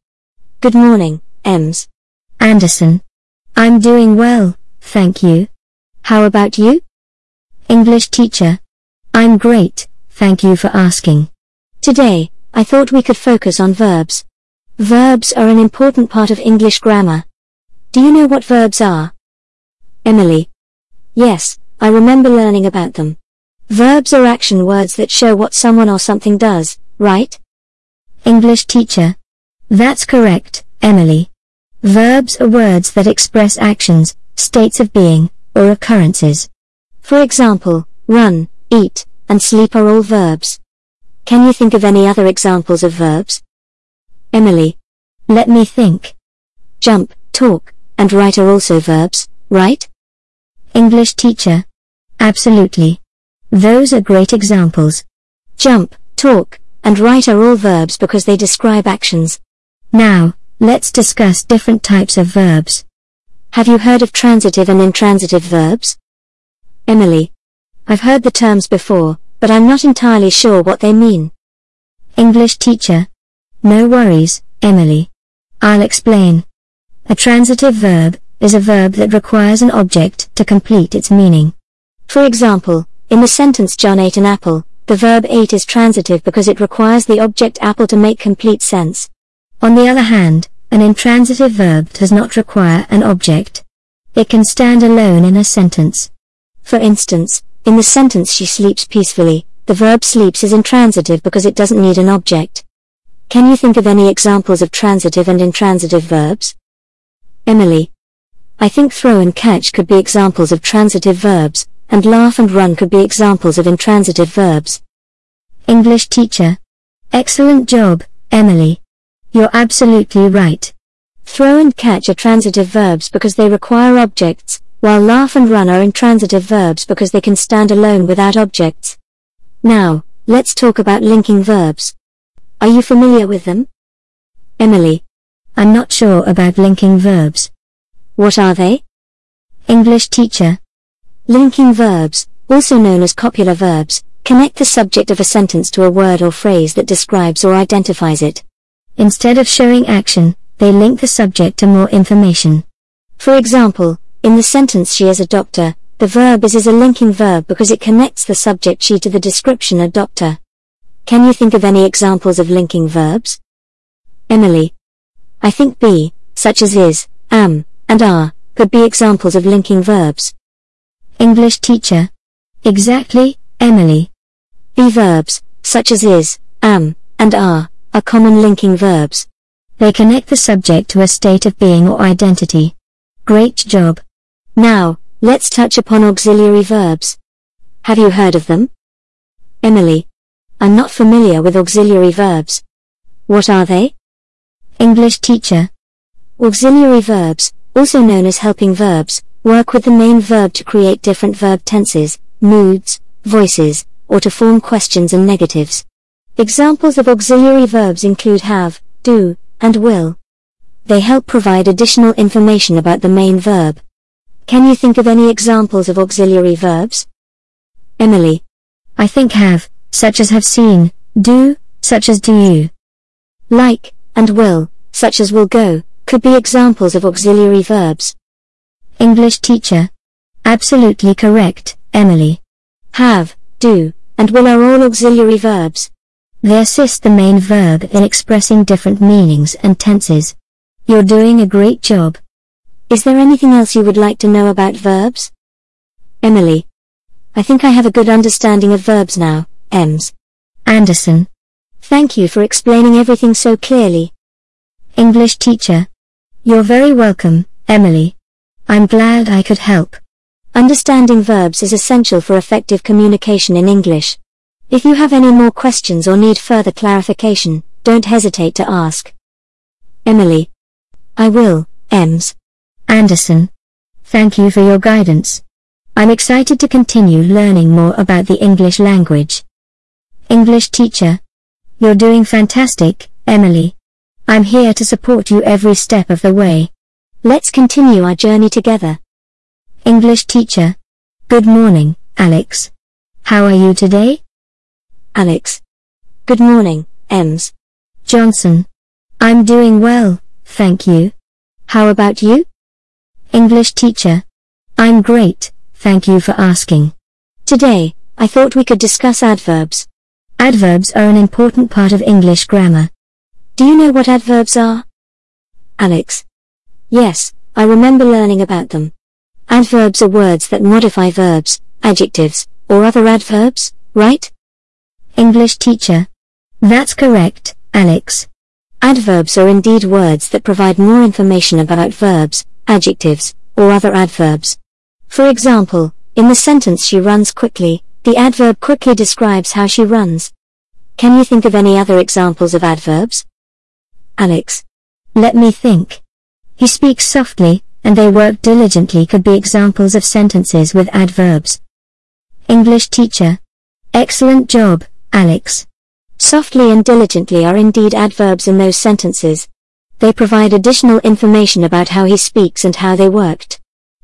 Good morning, Ems. Anderson. I'm doing well, thank you. How about you? English teacher. I'm great, thank you for asking. Today, I thought we could focus on verbs. Verbs are an important part of English grammar. Do you know what verbs are? Emily. Yes, I remember learning about them. Verbs are action words that show what someone or something does, right? English teacher. That's correct, Emily. Verbs are words that express actions, states of being, or occurrences. For example, run, eat, and sleep are all verbs. Can you think of any other examples of verbs? Emily. Let me think. Jump, talk, and write are also verbs, right? English teacher. Absolutely. Those are great examples. Jump, talk, and write are all verbs because they describe actions. Now, let's discuss different types of verbs. Have you heard of transitive and intransitive verbs? Emily. I've heard the terms before, but I'm not entirely sure what they mean. English teacher. No worries, Emily. I'll explain. A transitive verb is a verb that requires an object to complete its meaning. For example, in the sentence John ate an apple, the verb ate is transitive because it requires the object apple to make complete sense. On the other hand, an intransitive verb does not require an object. It can stand alone in a sentence. For instance, in the sentence she sleeps peacefully, the verb sleeps is intransitive because it doesn't need an object. Can you think of any examples of transitive and intransitive verbs? Emily. I think throw and catch could be examples of transitive verbs, and laugh and run could be examples of intransitive verbs. English teacher. Excellent job, Emily. You're absolutely right. Throw and catch are transitive verbs because they require objects, while laugh and run are intransitive verbs because they can stand alone without objects. Now, let's talk about linking verbs. Are you familiar with them? Emily. I'm not sure about linking verbs. What are they? English teacher. Linking verbs, also known as copular verbs, connect the subject of a sentence to a word or phrase that describes or identifies it. Instead of showing action, they link the subject to more information. For example, in the sentence she is a doctor, the verb is is a linking verb because it connects the subject she to the description a doctor. Can you think of any examples of linking verbs? Emily. I think be, such as is, am, and are, could be examples of linking verbs. English teacher. Exactly, Emily. Be verbs, such as is, am, and are, are common linking verbs. They connect the subject to a state of being or identity. Great job. Now, let's touch upon auxiliary verbs. Have you heard of them? Emily. I'm not familiar with auxiliary verbs. What are they? English teacher. Auxiliary verbs, also known as helping verbs, work with the main verb to create different verb tenses, moods, voices, or to form questions and negatives. Examples of auxiliary verbs include have, do, and will. They help provide additional information about the main verb. Can you think of any examples of auxiliary verbs? Emily. I think have, such as have seen, do, such as do you. Like, and will, such as will go, could be examples of auxiliary verbs. English teacher. Absolutely correct, Emily. Have, do, and will are all auxiliary verbs. They assist the main verb in expressing different meanings and tenses. You're doing a great job. Is there anything else you would like to know about verbs? Emily. I think I have a good understanding of verbs now, Ems. Anderson. Thank you for explaining everything so clearly. English teacher. You're very welcome, Emily. I'm glad I could help. Understanding verbs is essential for effective communication in English. If you have any more questions or need further clarification, don't hesitate to ask. Emily. I will, Ems. Anderson. Thank you for your guidance. I'm excited to continue learning more about the English language. English teacher. You're doing fantastic, Emily. I'm here to support you every step of the way. Let's continue our journey together. English teacher. Good morning, Alex. How are you today? Alex. Good morning, Ems. Johnson. I'm doing well, thank you. How about you? English teacher. I'm great, thank you for asking. Today, I thought we could discuss adverbs. Adverbs are an important part of English grammar. Do you know what adverbs are? Alex. Yes, I remember learning about them. Adverbs are words that modify verbs, adjectives, or other adverbs, right? English teacher. That's correct, Alex. Adverbs are indeed words that provide more information about verbs, adjectives, or other adverbs. For example, in the sentence she runs quickly, the adverb quickly describes how she runs. Can you think of any other examples of adverbs? Alex. Let me think. He speaks softly, and they work diligently could be examples of sentences with adverbs. English teacher. Excellent job, Alex. Softly and diligently are indeed adverbs in those sentences. They provide additional information about how he speaks and how they worked.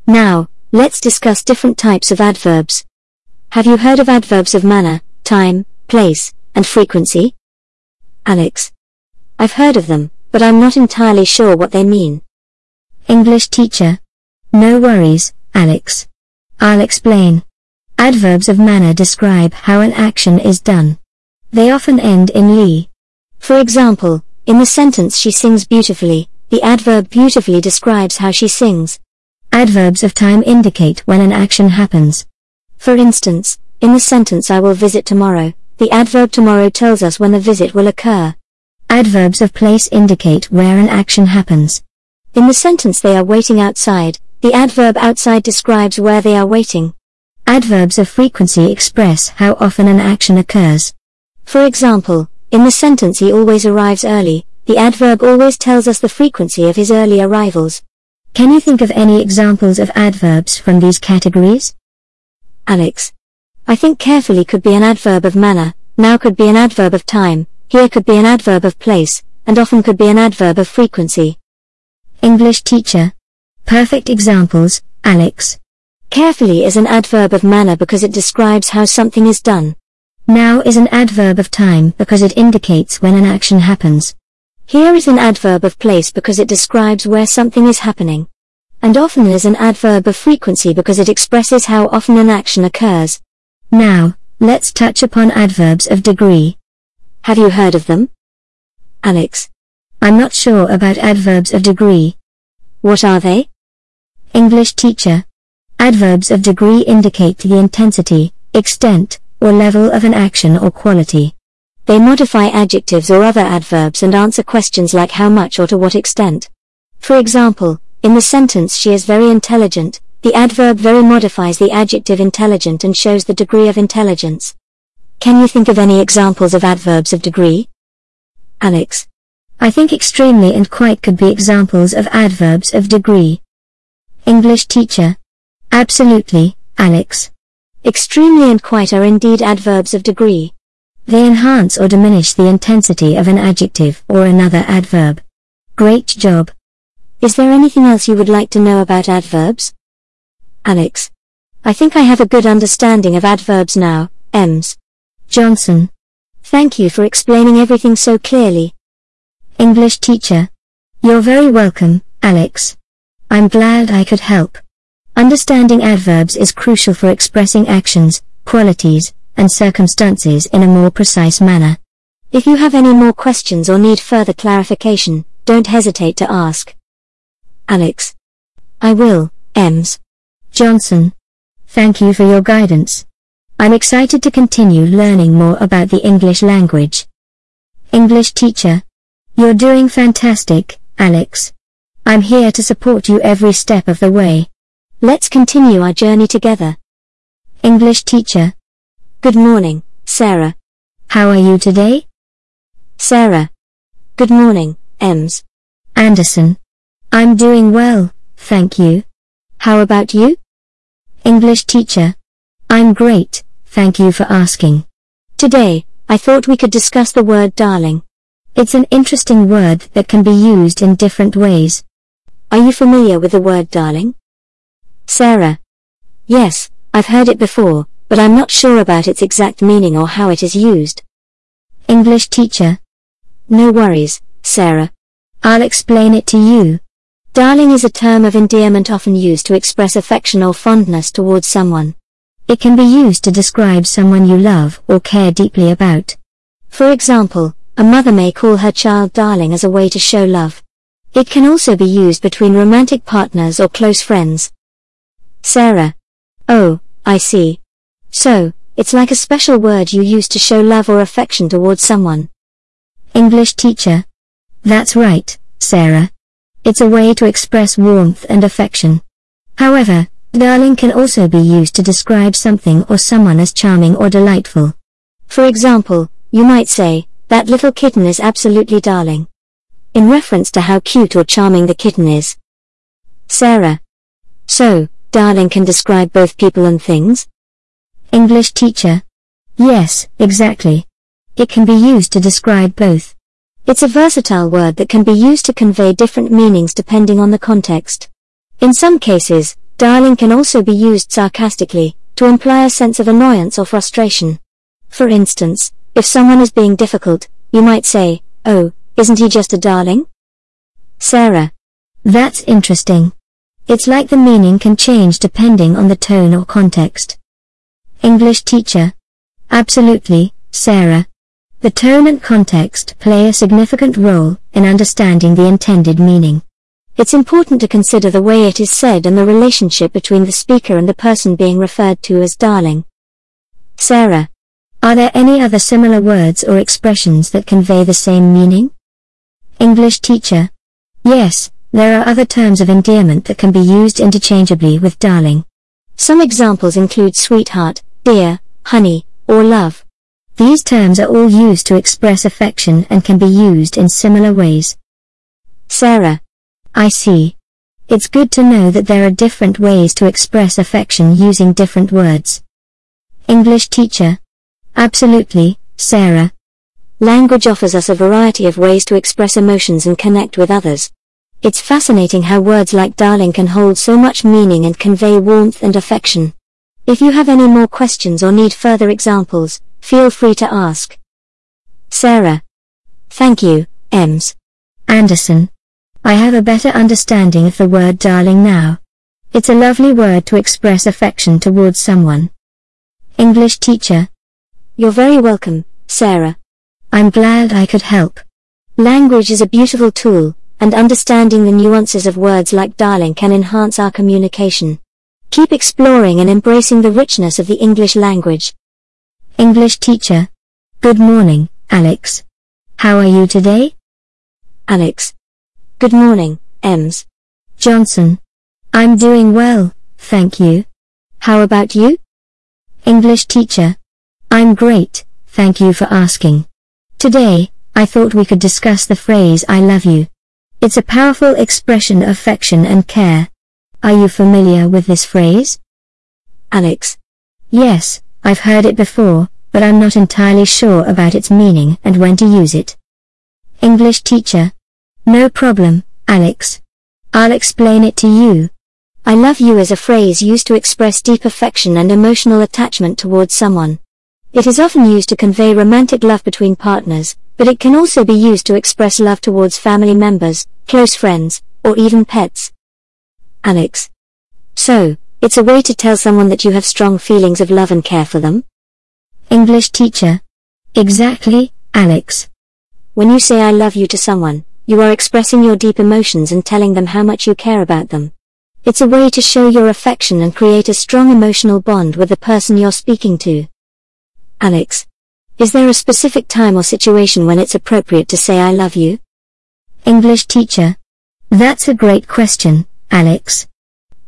Now, let's discuss different types of adverbs. Have you heard of adverbs of manner, time, place, and frequency? Alex. I've heard of them, but I'm not entirely sure what they mean. English teacher. No worries, Alex. I'll explain. Adverbs of manner describe how an action is done. They often end in li. For example, in the sentence she sings beautifully, the adverb beautifully describes how she sings. Adverbs of time indicate when an action happens. For instance, in the sentence I will visit tomorrow, the adverb tomorrow tells us when the visit will occur. Adverbs of place indicate where an action happens. In the sentence they are waiting outside, the adverb outside describes where they are waiting. Adverbs of frequency express how often an action occurs. For example, in the sentence he always arrives early, the adverb always tells us the frequency of his early arrivals. Can you think of any examples of adverbs from these categories? Alex. I think carefully could be an adverb of manner, now could be an adverb of time, here could be an adverb of place, and often could be an adverb of frequency. English teacher. Perfect examples, Alex. Carefully is an adverb of manner because it describes how something is done. Now is an adverb of time because it indicates when an action happens. Here is an adverb of place because it describes where something is happening. And often is an adverb of frequency because it expresses how often an action occurs. Now, let's touch upon adverbs of degree. Have you heard of them? Alex. I'm not sure about adverbs of degree. What are they? English teacher. Adverbs of degree indicate the intensity, extent, or level of an action or quality. They modify adjectives or other adverbs and answer questions like how much or to what extent. For example, in the sentence she is very intelligent, the adverb very modifies the adjective intelligent and shows the degree of intelligence. Can you think of any examples of adverbs of degree? Alex. I think extremely and quite could be examples of adverbs of degree. English teacher. Absolutely, Alex. Extremely and quite are indeed adverbs of degree. They enhance or diminish the intensity of an adjective or another adverb. Great job. Is there anything else you would like to know about adverbs? Alex. I think I have a good understanding of adverbs now, Ems. Johnson. Thank you for explaining everything so clearly. English teacher. You're very welcome, Alex. I'm glad I could help. Understanding adverbs is crucial for expressing actions, qualities, and circumstances in a more precise manner. If you have any more questions or need further clarification, don't hesitate to ask. Alex. I will, Ems. Johnson. Thank you for your guidance. I'm excited to continue learning more about the English language. English teacher. You're doing fantastic, Alex. I'm here to support you every step of the way. Let's continue our journey together. English teacher. Good morning, Sarah. How are you today? Sarah. Good morning, Ems. Anderson. I'm doing well, thank you. How about you? English teacher. I'm great, thank you for asking. Today, I thought we could discuss the word darling. It's an interesting word that can be used in different ways. Are you familiar with the word darling? Sarah. Yes, I've heard it before, but I'm not sure about its exact meaning or how it is used. English teacher. No worries, Sarah. I'll explain it to you. Darling is a term of endearment often used to express affection or fondness towards someone. It can be used to describe someone you love or care deeply about. For example, a mother may call her child darling as a way to show love. It can also be used between romantic partners or close friends. Sarah. Oh, I see. So, it's like a special word you use to show love or affection towards someone. English teacher. That's right, Sarah. It's a way to express warmth and affection. However, darling can also be used to describe something or someone as charming or delightful. For example, you might say, that little kitten is absolutely darling. In reference to how cute or charming the kitten is. Sarah. So, darling can describe both people and things? English teacher. Yes, exactly. It can be used to describe both. It's a versatile word that can be used to convey different meanings depending on the context. In some cases, darling can also be used sarcastically, to imply a sense of annoyance or frustration. For instance, if someone is being difficult, you might say, oh, isn't he just a darling? Sarah. That's interesting. It's like the meaning can change depending on the tone or context. English teacher. Absolutely, Sarah. The tone and context play a significant role in understanding the intended meaning. It's important to consider the way it is said and the relationship between the speaker and the person being referred to as darling. Sarah. Are there any other similar words or expressions that convey the same meaning? English teacher. Yes, there are other terms of endearment that can be used interchangeably with darling. Some examples include sweetheart, dear, honey, or love. These terms are all used to express affection and can be used in similar ways. Sarah. I see. It's good to know that there are different ways to express affection using different words. English teacher. Absolutely, Sarah. Language offers us a variety of ways to express emotions and connect with others. It's fascinating how words like darling can hold so much meaning and convey warmth and affection. If you have any more questions or need further examples, Feel free to ask. Sarah. Thank you, Ems. Anderson. I have a better understanding of the word darling now. It's a lovely word to express affection towards someone. English teacher. You're very welcome, Sarah. I'm glad I could help. Language is a beautiful tool, and understanding the nuances of words like darling can enhance our communication. Keep exploring and embracing the richness of the English language. English teacher. Good morning, Alex. How are you today? Alex. Good morning, Ems. Johnson. I'm doing well, thank you. How about you? English teacher. I'm great, thank you for asking. Today, I thought we could discuss the phrase I love you. It's a powerful expression of affection and care. Are you familiar with this phrase? Alex. Yes, I've heard it before, but I'm not entirely sure about its meaning and when to use it. English teacher. No problem, Alex. I'll explain it to you. I love you is a phrase used to express deep affection and emotional attachment towards someone. It is often used to convey romantic love between partners, but it can also be used to express love towards family members, close friends, or even pets. Alex. So, it's a way to tell someone that you have strong feelings of love and care for them? English teacher. Exactly, Alex. When you say I love you to someone, you are expressing your deep emotions and telling them how much you care about them. It's a way to show your affection and create a strong emotional bond with the person you're speaking to. Alex. Is there a specific time or situation when it's appropriate to say I love you? English teacher. That's a great question, Alex.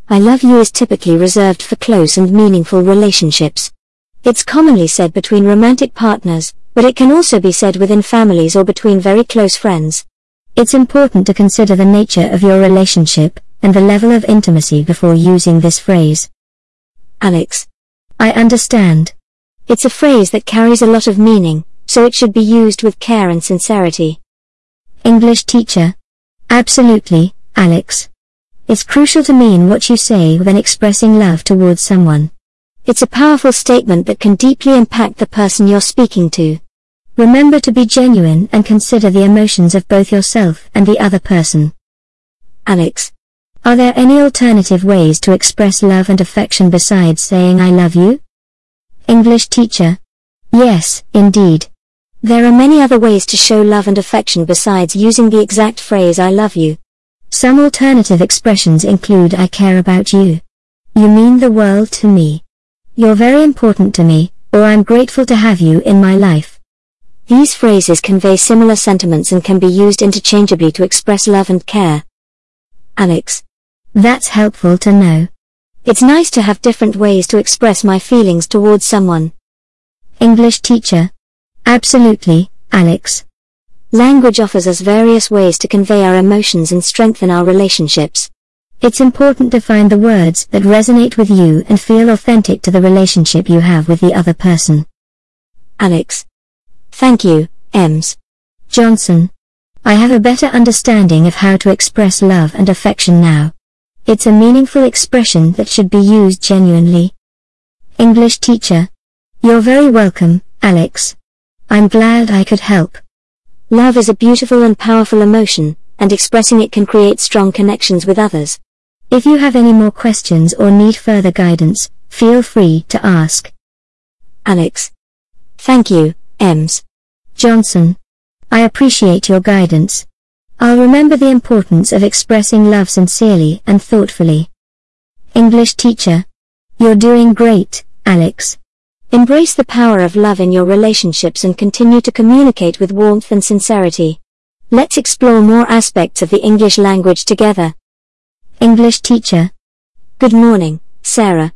I love you is typically reserved for close and meaningful relationships. It's commonly said between romantic partners, but it can also be said within families or between very close friends. It's important to consider the nature of your relationship and the level of intimacy before using this phrase. Alex. I understand. It's a phrase that carries a lot of meaning, so it should be used with care and sincerity. English teacher. Absolutely, Alex. It's crucial to mean what you say when expressing love towards someone. It's a powerful statement that can deeply impact the person you're speaking to. Remember to be genuine and consider the emotions of both yourself and the other person. Alex. Are there any alternative ways to express love and affection besides saying I love you? English teacher. Yes, indeed. There are many other ways to show love and affection besides using the exact phrase I love you. Some alternative expressions include I care about you. You mean the world to me. You're very important to me, or I'm grateful to have you in my life. These phrases convey similar sentiments and can be used interchangeably to express love and care. Alex. That's helpful to know. It's nice to have different ways to express my feelings towards someone. English teacher. Absolutely, Alex. Language offers us various ways to convey our emotions and strengthen our relationships. It's important to find the words that resonate with you and feel authentic to the relationship you have with the other person. Alex. Thank you, Ems. Johnson. I have a better understanding of how to express love and affection now. It's a meaningful expression that should be used genuinely. English teacher. You're very welcome, Alex. I'm glad I could help. Love is a beautiful and powerful emotion, and expressing it can create strong connections with others. If you have any more questions or need further guidance, feel free to ask. Alex. Thank you, Ems. Johnson. I appreciate your guidance. I'll remember the importance of expressing love sincerely and thoughtfully. English teacher. You're doing great, Alex. Embrace the power of love in your relationships and continue to communicate with warmth and sincerity. Let's explore more aspects of the English language together. English teacher. Good morning, Sarah.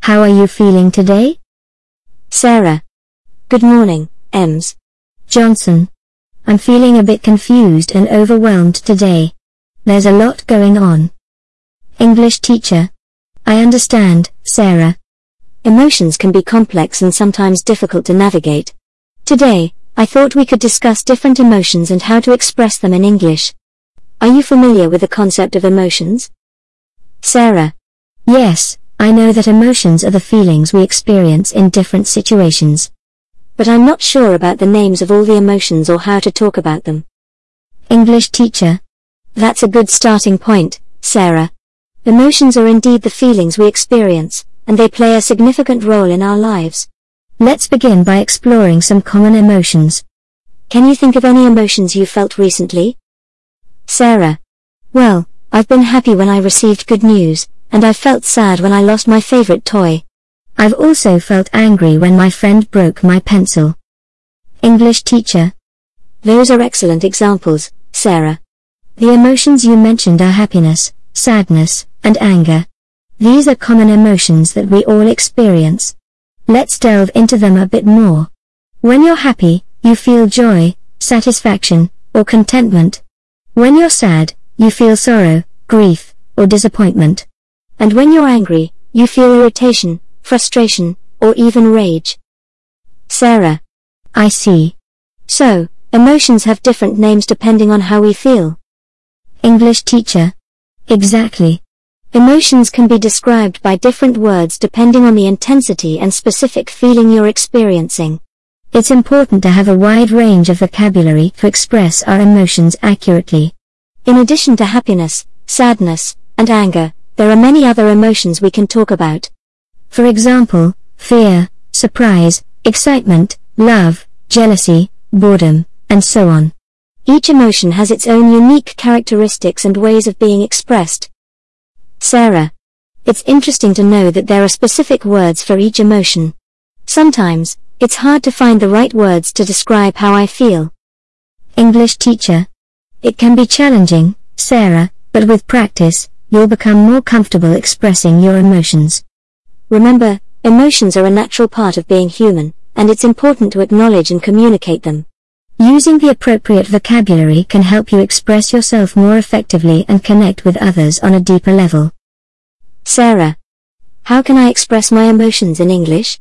How are you feeling today? Sarah. Good morning, Ems. Johnson. I'm feeling a bit confused and overwhelmed today. There's a lot going on. English teacher. I understand, Sarah. Emotions can be complex and sometimes difficult to navigate. Today, I thought we could discuss different emotions and how to express them in English. Are you familiar with the concept of emotions? Sarah. Yes, I know that emotions are the feelings we experience in different situations but I'm not sure about the names of all the emotions or how to talk about them. English teacher. That's a good starting point, Sarah. Emotions are indeed the feelings we experience, and they play a significant role in our lives. Let's begin by exploring some common emotions. Can you think of any emotions you felt recently? Sarah. Well, I've been happy when I received good news, and I felt sad when I lost my favorite toy. I've also felt angry when my friend broke my pencil. English teacher. Those are excellent examples, Sarah. The emotions you mentioned are happiness, sadness, and anger. These are common emotions that we all experience. Let's delve into them a bit more. When you're happy, you feel joy, satisfaction, or contentment. When you're sad, you feel sorrow, grief, or disappointment. And when you're angry, you feel irritation, frustration, or even rage. Sarah. I see. So, emotions have different names depending on how we feel. English teacher. Exactly. Emotions can be described by different words depending on the intensity and specific feeling you're experiencing. It's important to have a wide range of vocabulary to express our emotions accurately. In addition to happiness, sadness, and anger, there are many other emotions we can talk about. For example, fear, surprise, excitement, love, jealousy, boredom, and so on. Each emotion has its own unique characteristics and ways of being expressed. Sarah. It's interesting to know that there are specific words for each emotion. Sometimes, it's hard to find the right words to describe how I feel. English teacher. It can be challenging, Sarah, but with practice, you'll become more comfortable expressing your emotions. Remember, emotions are a natural part of being human, and it's important to acknowledge and communicate them. Using the appropriate vocabulary can help you express yourself more effectively and connect with others on a deeper level. Sarah. How can I express my emotions in English?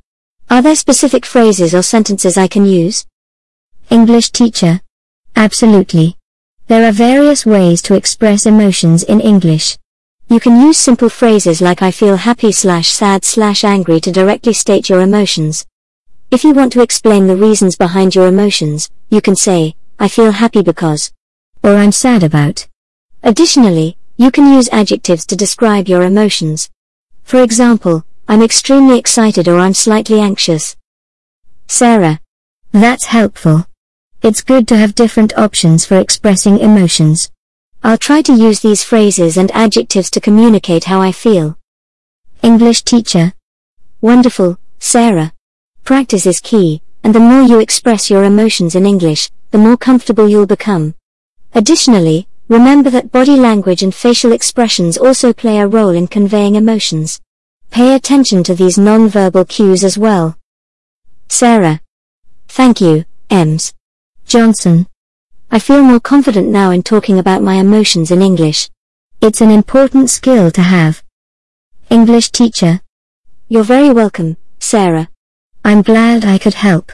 Are there specific phrases or sentences I can use? English teacher. Absolutely. There are various ways to express emotions in English. You can use simple phrases like I feel happy slash sad slash angry to directly state your emotions. If you want to explain the reasons behind your emotions, you can say, I feel happy because, or I'm sad about. Additionally, you can use adjectives to describe your emotions. For example, I'm extremely excited or I'm slightly anxious. Sarah. That's helpful. It's good to have different options for expressing emotions. I'll try to use these phrases and adjectives to communicate how I feel. English teacher. Wonderful, Sarah. Practice is key, and the more you express your emotions in English, the more comfortable you'll become. Additionally, remember that body language and facial expressions also play a role in conveying emotions. Pay attention to these non-verbal cues as well. Sarah. Thank you, Ems. Johnson. I feel more confident now in talking about my emotions in English. It's an important skill to have. English teacher. You're very welcome, Sarah. I'm glad I could help.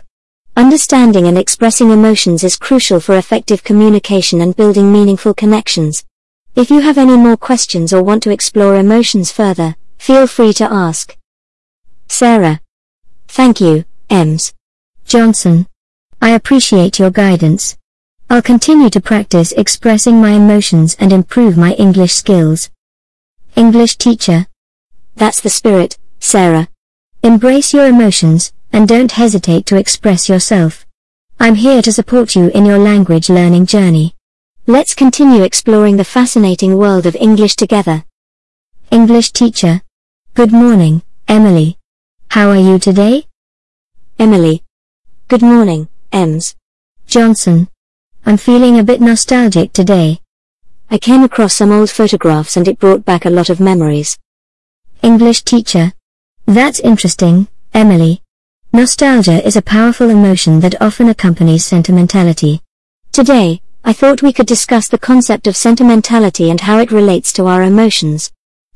Understanding and expressing emotions is crucial for effective communication and building meaningful connections. If you have any more questions or want to explore emotions further, feel free to ask. Sarah. Thank you, Ems. Johnson. I appreciate your guidance. I'll continue to practice expressing my emotions and improve my English skills. English teacher. That's the spirit, Sarah. Embrace your emotions, and don't hesitate to express yourself. I'm here to support you in your language learning journey. Let's continue exploring the fascinating world of English together. English teacher. Good morning, Emily. How are you today? Emily. Good morning, Ems. Johnson. I'm feeling a bit nostalgic today. I came across some old photographs and it brought back a lot of memories. English teacher. That's interesting, Emily. Nostalgia is a powerful emotion that often accompanies sentimentality. Today, I thought we could discuss the concept of sentimentality and how it relates to our emotions.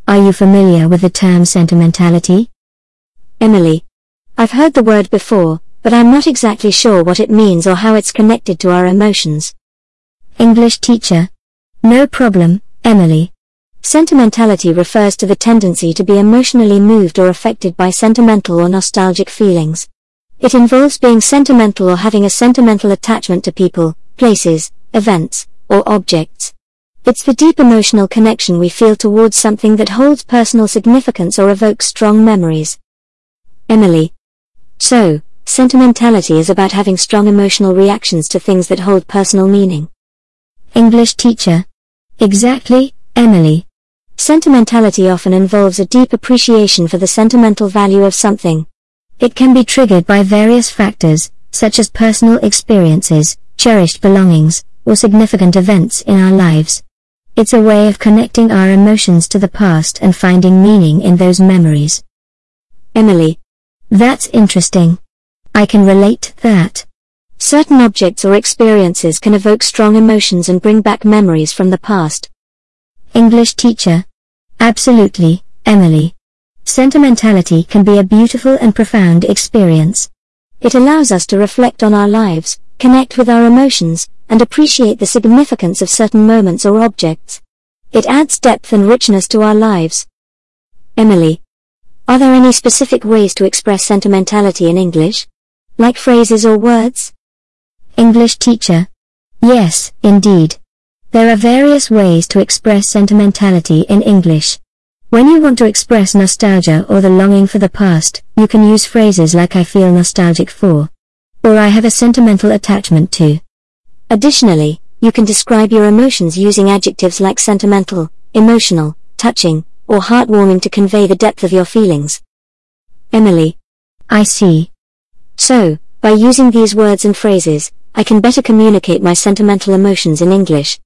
Are you familiar with the term sentimentality? Emily. I've heard the word before, but I'm not exactly sure what it means or how it's connected to our emotions. English teacher. No problem, Emily. Sentimentality refers to the tendency to be emotionally moved or affected by sentimental or nostalgic feelings. It involves being sentimental or having a sentimental attachment to people, places, events, or objects. It's the deep emotional connection we feel towards something that holds personal significance or evokes strong memories. Emily. So, sentimentality is about having strong emotional reactions to things that hold personal meaning. English teacher. Exactly, Emily. Sentimentality often involves a deep appreciation for the sentimental value of something. It can be triggered by various factors, such as personal experiences, cherished belongings, or significant events in our lives. It's a way of connecting our emotions to the past and finding meaning in those memories. Emily. That's interesting. I can relate to that. Certain objects or experiences can evoke strong emotions and bring back memories from the past. English teacher. Absolutely, Emily. Sentimentality can be a beautiful and profound experience. It allows us to reflect on our lives, connect with our emotions, and appreciate the significance of certain moments or objects. It adds depth and richness to our lives. Emily. Are there any specific ways to express sentimentality in English? Like phrases or words? English teacher. Yes, indeed. There are various ways to express sentimentality in English. When you want to express nostalgia or the longing for the past, you can use phrases like I feel nostalgic for. Or I have a sentimental attachment to. Additionally, you can describe your emotions using adjectives like sentimental, emotional, touching, or heartwarming to convey the depth of your feelings. Emily. I see. So, by using these words and phrases, I can better communicate my sentimental emotions in English.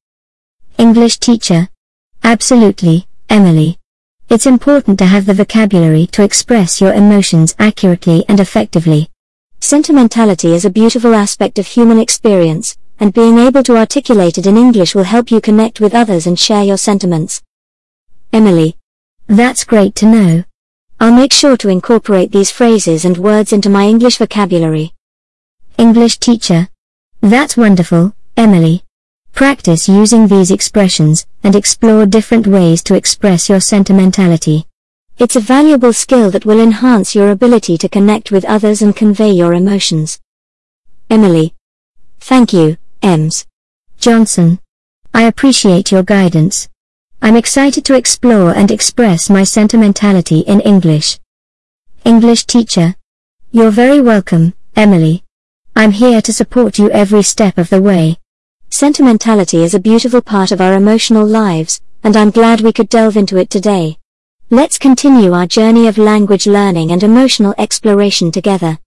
English teacher. Absolutely, Emily. It's important to have the vocabulary to express your emotions accurately and effectively. Sentimentality is a beautiful aspect of human experience, and being able to articulate it in English will help you connect with others and share your sentiments. Emily. That's great to know. I'll make sure to incorporate these phrases and words into my English vocabulary. English teacher. That's wonderful, Emily. Practice using these expressions, and explore different ways to express your sentimentality. It's a valuable skill that will enhance your ability to connect with others and convey your emotions. Emily. Thank you, Ems. Johnson. I appreciate your guidance. I'm excited to explore and express my sentimentality in English. English teacher. You're very welcome, Emily. I'm here to support you every step of the way. Sentimentality is a beautiful part of our emotional lives, and I'm glad we could delve into it today. Let's continue our journey of language learning and emotional exploration together.